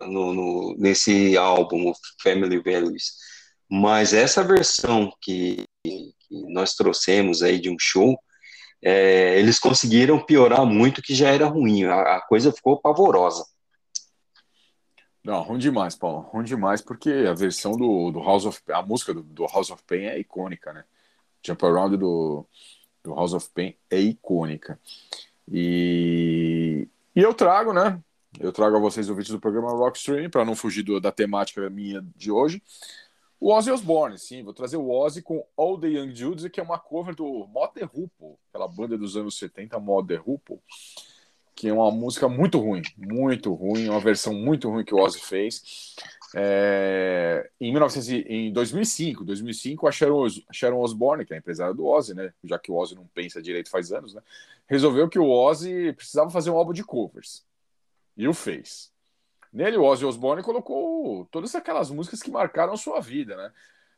no, no- nesse álbum Family Values, mas essa versão que, que nós trouxemos aí de um show, é, eles conseguiram piorar muito que já era ruim, a, a coisa ficou pavorosa. Não, ruim demais, Paulo. Ruim demais, porque a versão do, do House of a música do, do House of Pain é icônica, né? Jump Around do, do House of Pain é icônica. E, e eu trago, né? Eu trago a vocês o vídeo do programa Rock Stream, para não fugir do- da temática minha de hoje. O Ozzy Osbourne, sim, vou trazer o Ozzy com All the Young Dudes, que é uma cover do Mother Hoople, aquela banda dos anos 70, Mother Hoople, que é uma música muito ruim, muito ruim, uma versão muito ruim que o Ozzy fez. É, em, 1900, e- em 2005, 2005, a Sharon, Sharon Osbourne, que é a empresária do Ozzy, né, já que o Ozzy não pensa direito faz anos, né, resolveu que o Ozzy precisava fazer um álbum de covers. E o fez. Nele, o Ozzy Osbourne colocou todas aquelas músicas que marcaram sua vida, né?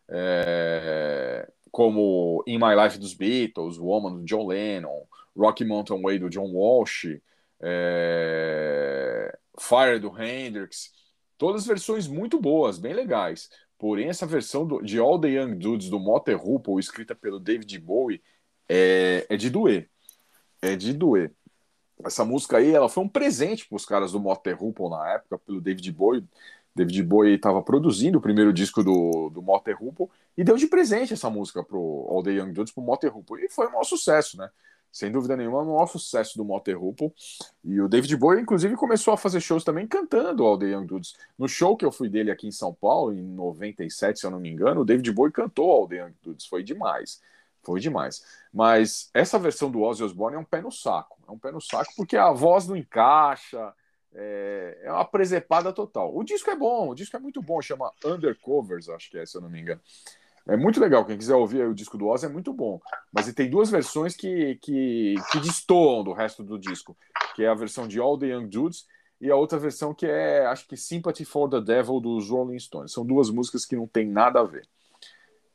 É, como In My Life dos Beatles, Woman do John Lennon, Rocky Mountain Way do John Walsh, é, Fire do Hendrix, todas versões muito boas, bem legais. Porém, essa versão do- de All the Young Dudes do Motor Hoople, escrita pelo David Bowie, é, é de doer. É de doer. Essa música aí, ela foi um presente para os caras do Motor Hoople na época, pelo David Bowie. David Bowie estava produzindo o primeiro disco do, do Motor Hoople e deu de presente essa música pro All the Young Dudes pro Motor Hoople. E foi um maior sucesso, né? Sem dúvida nenhuma, é o maior sucesso do Motor Hoople. E o David Bowie, inclusive, começou a fazer shows também cantando All the Young Dudes. No show que eu fui dele aqui em São Paulo, em 97, se eu não me engano, o David Bowie cantou All the Young Dudes. Foi demais. Foi demais. Mas essa versão do Ozzy Osbourne é um pé no saco. É um pé no saco porque a voz não encaixa. É, é uma presepada total. O disco é bom, o disco é muito bom. Chama Undercovers, acho que é, se eu não me engano. É muito legal. Quem quiser ouvir o disco do Ozzy é muito bom. Mas tem duas versões que, que, que destoam do resto do disco, que é a versão de All the Young Dudes e a outra versão que é, acho que Sympathy for the Devil dos Rolling Stones. São duas músicas que não tem nada a ver.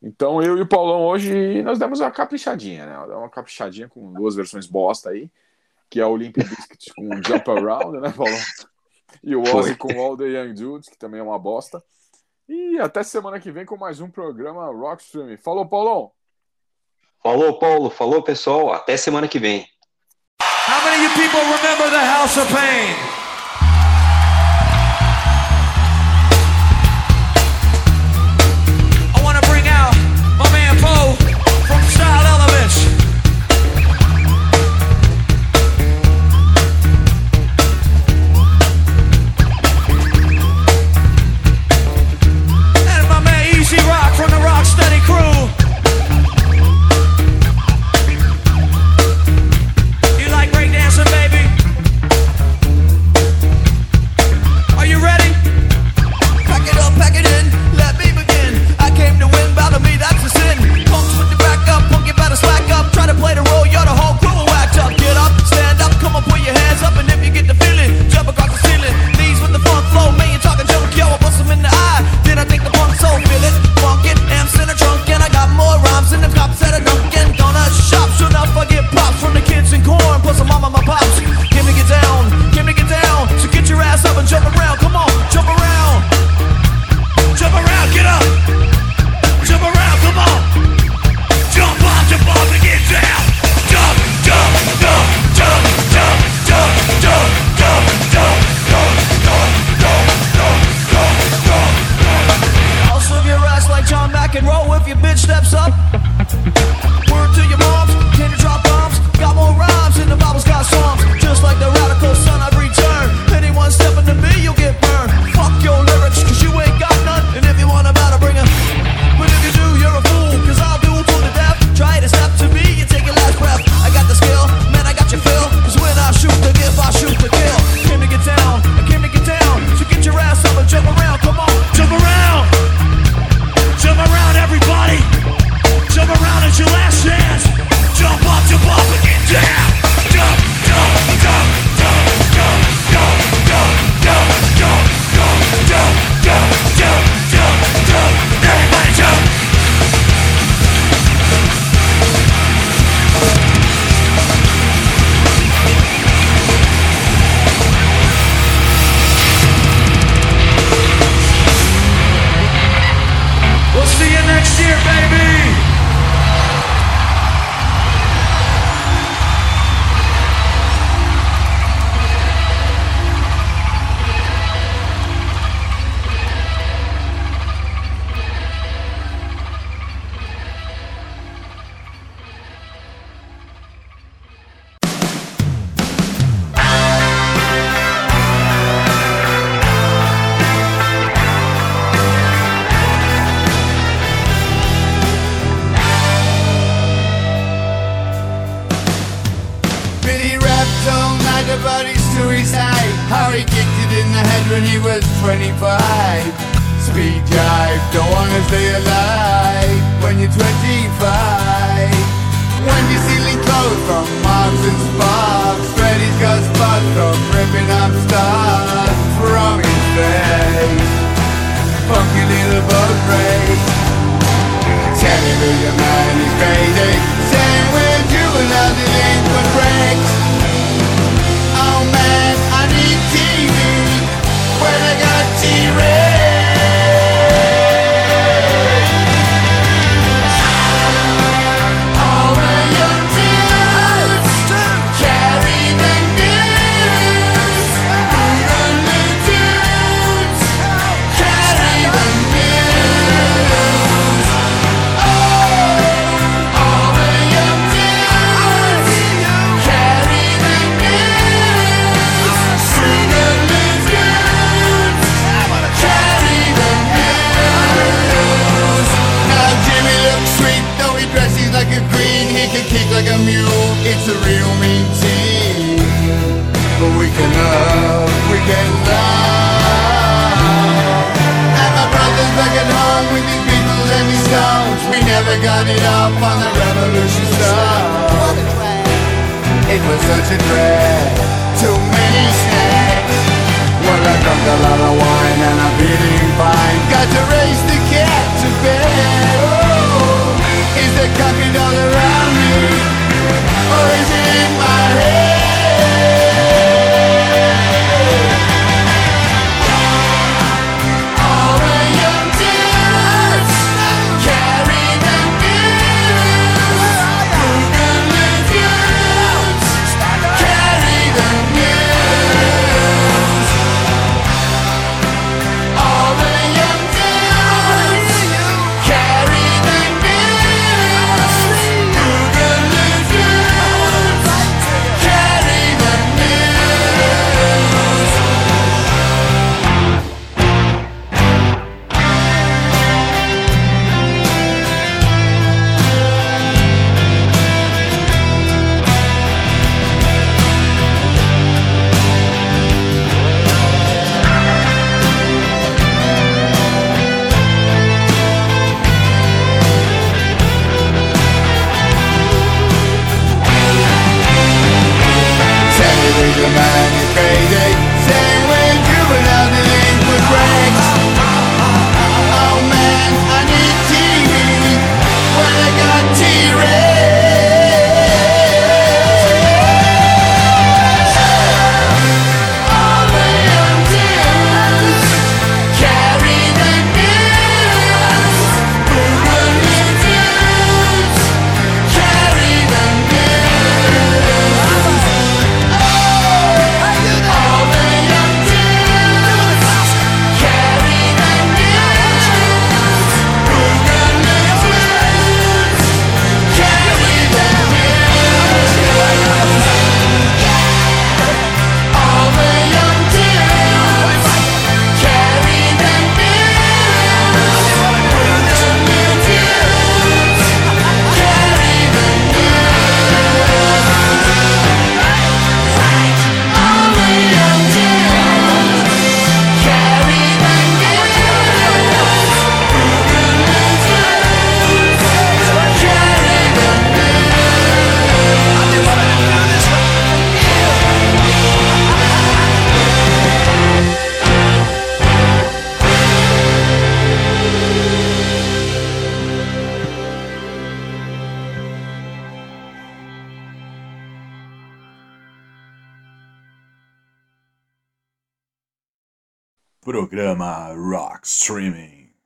Então eu e o Paulão hoje nós demos uma caprichadinha, né? Uma caprichadinha com duas versões bosta aí, que é o Olympic Biscuit com Jump Around, né, Paulão? E o Ozzy com All the Young Dudes, que também é uma bosta. E até semana que vem com mais um programa Rock Stream. Falou, Paulão! Falou, Paulo. Falou, pessoal. Até semana que vem. How many of you people remember the House of Pain? million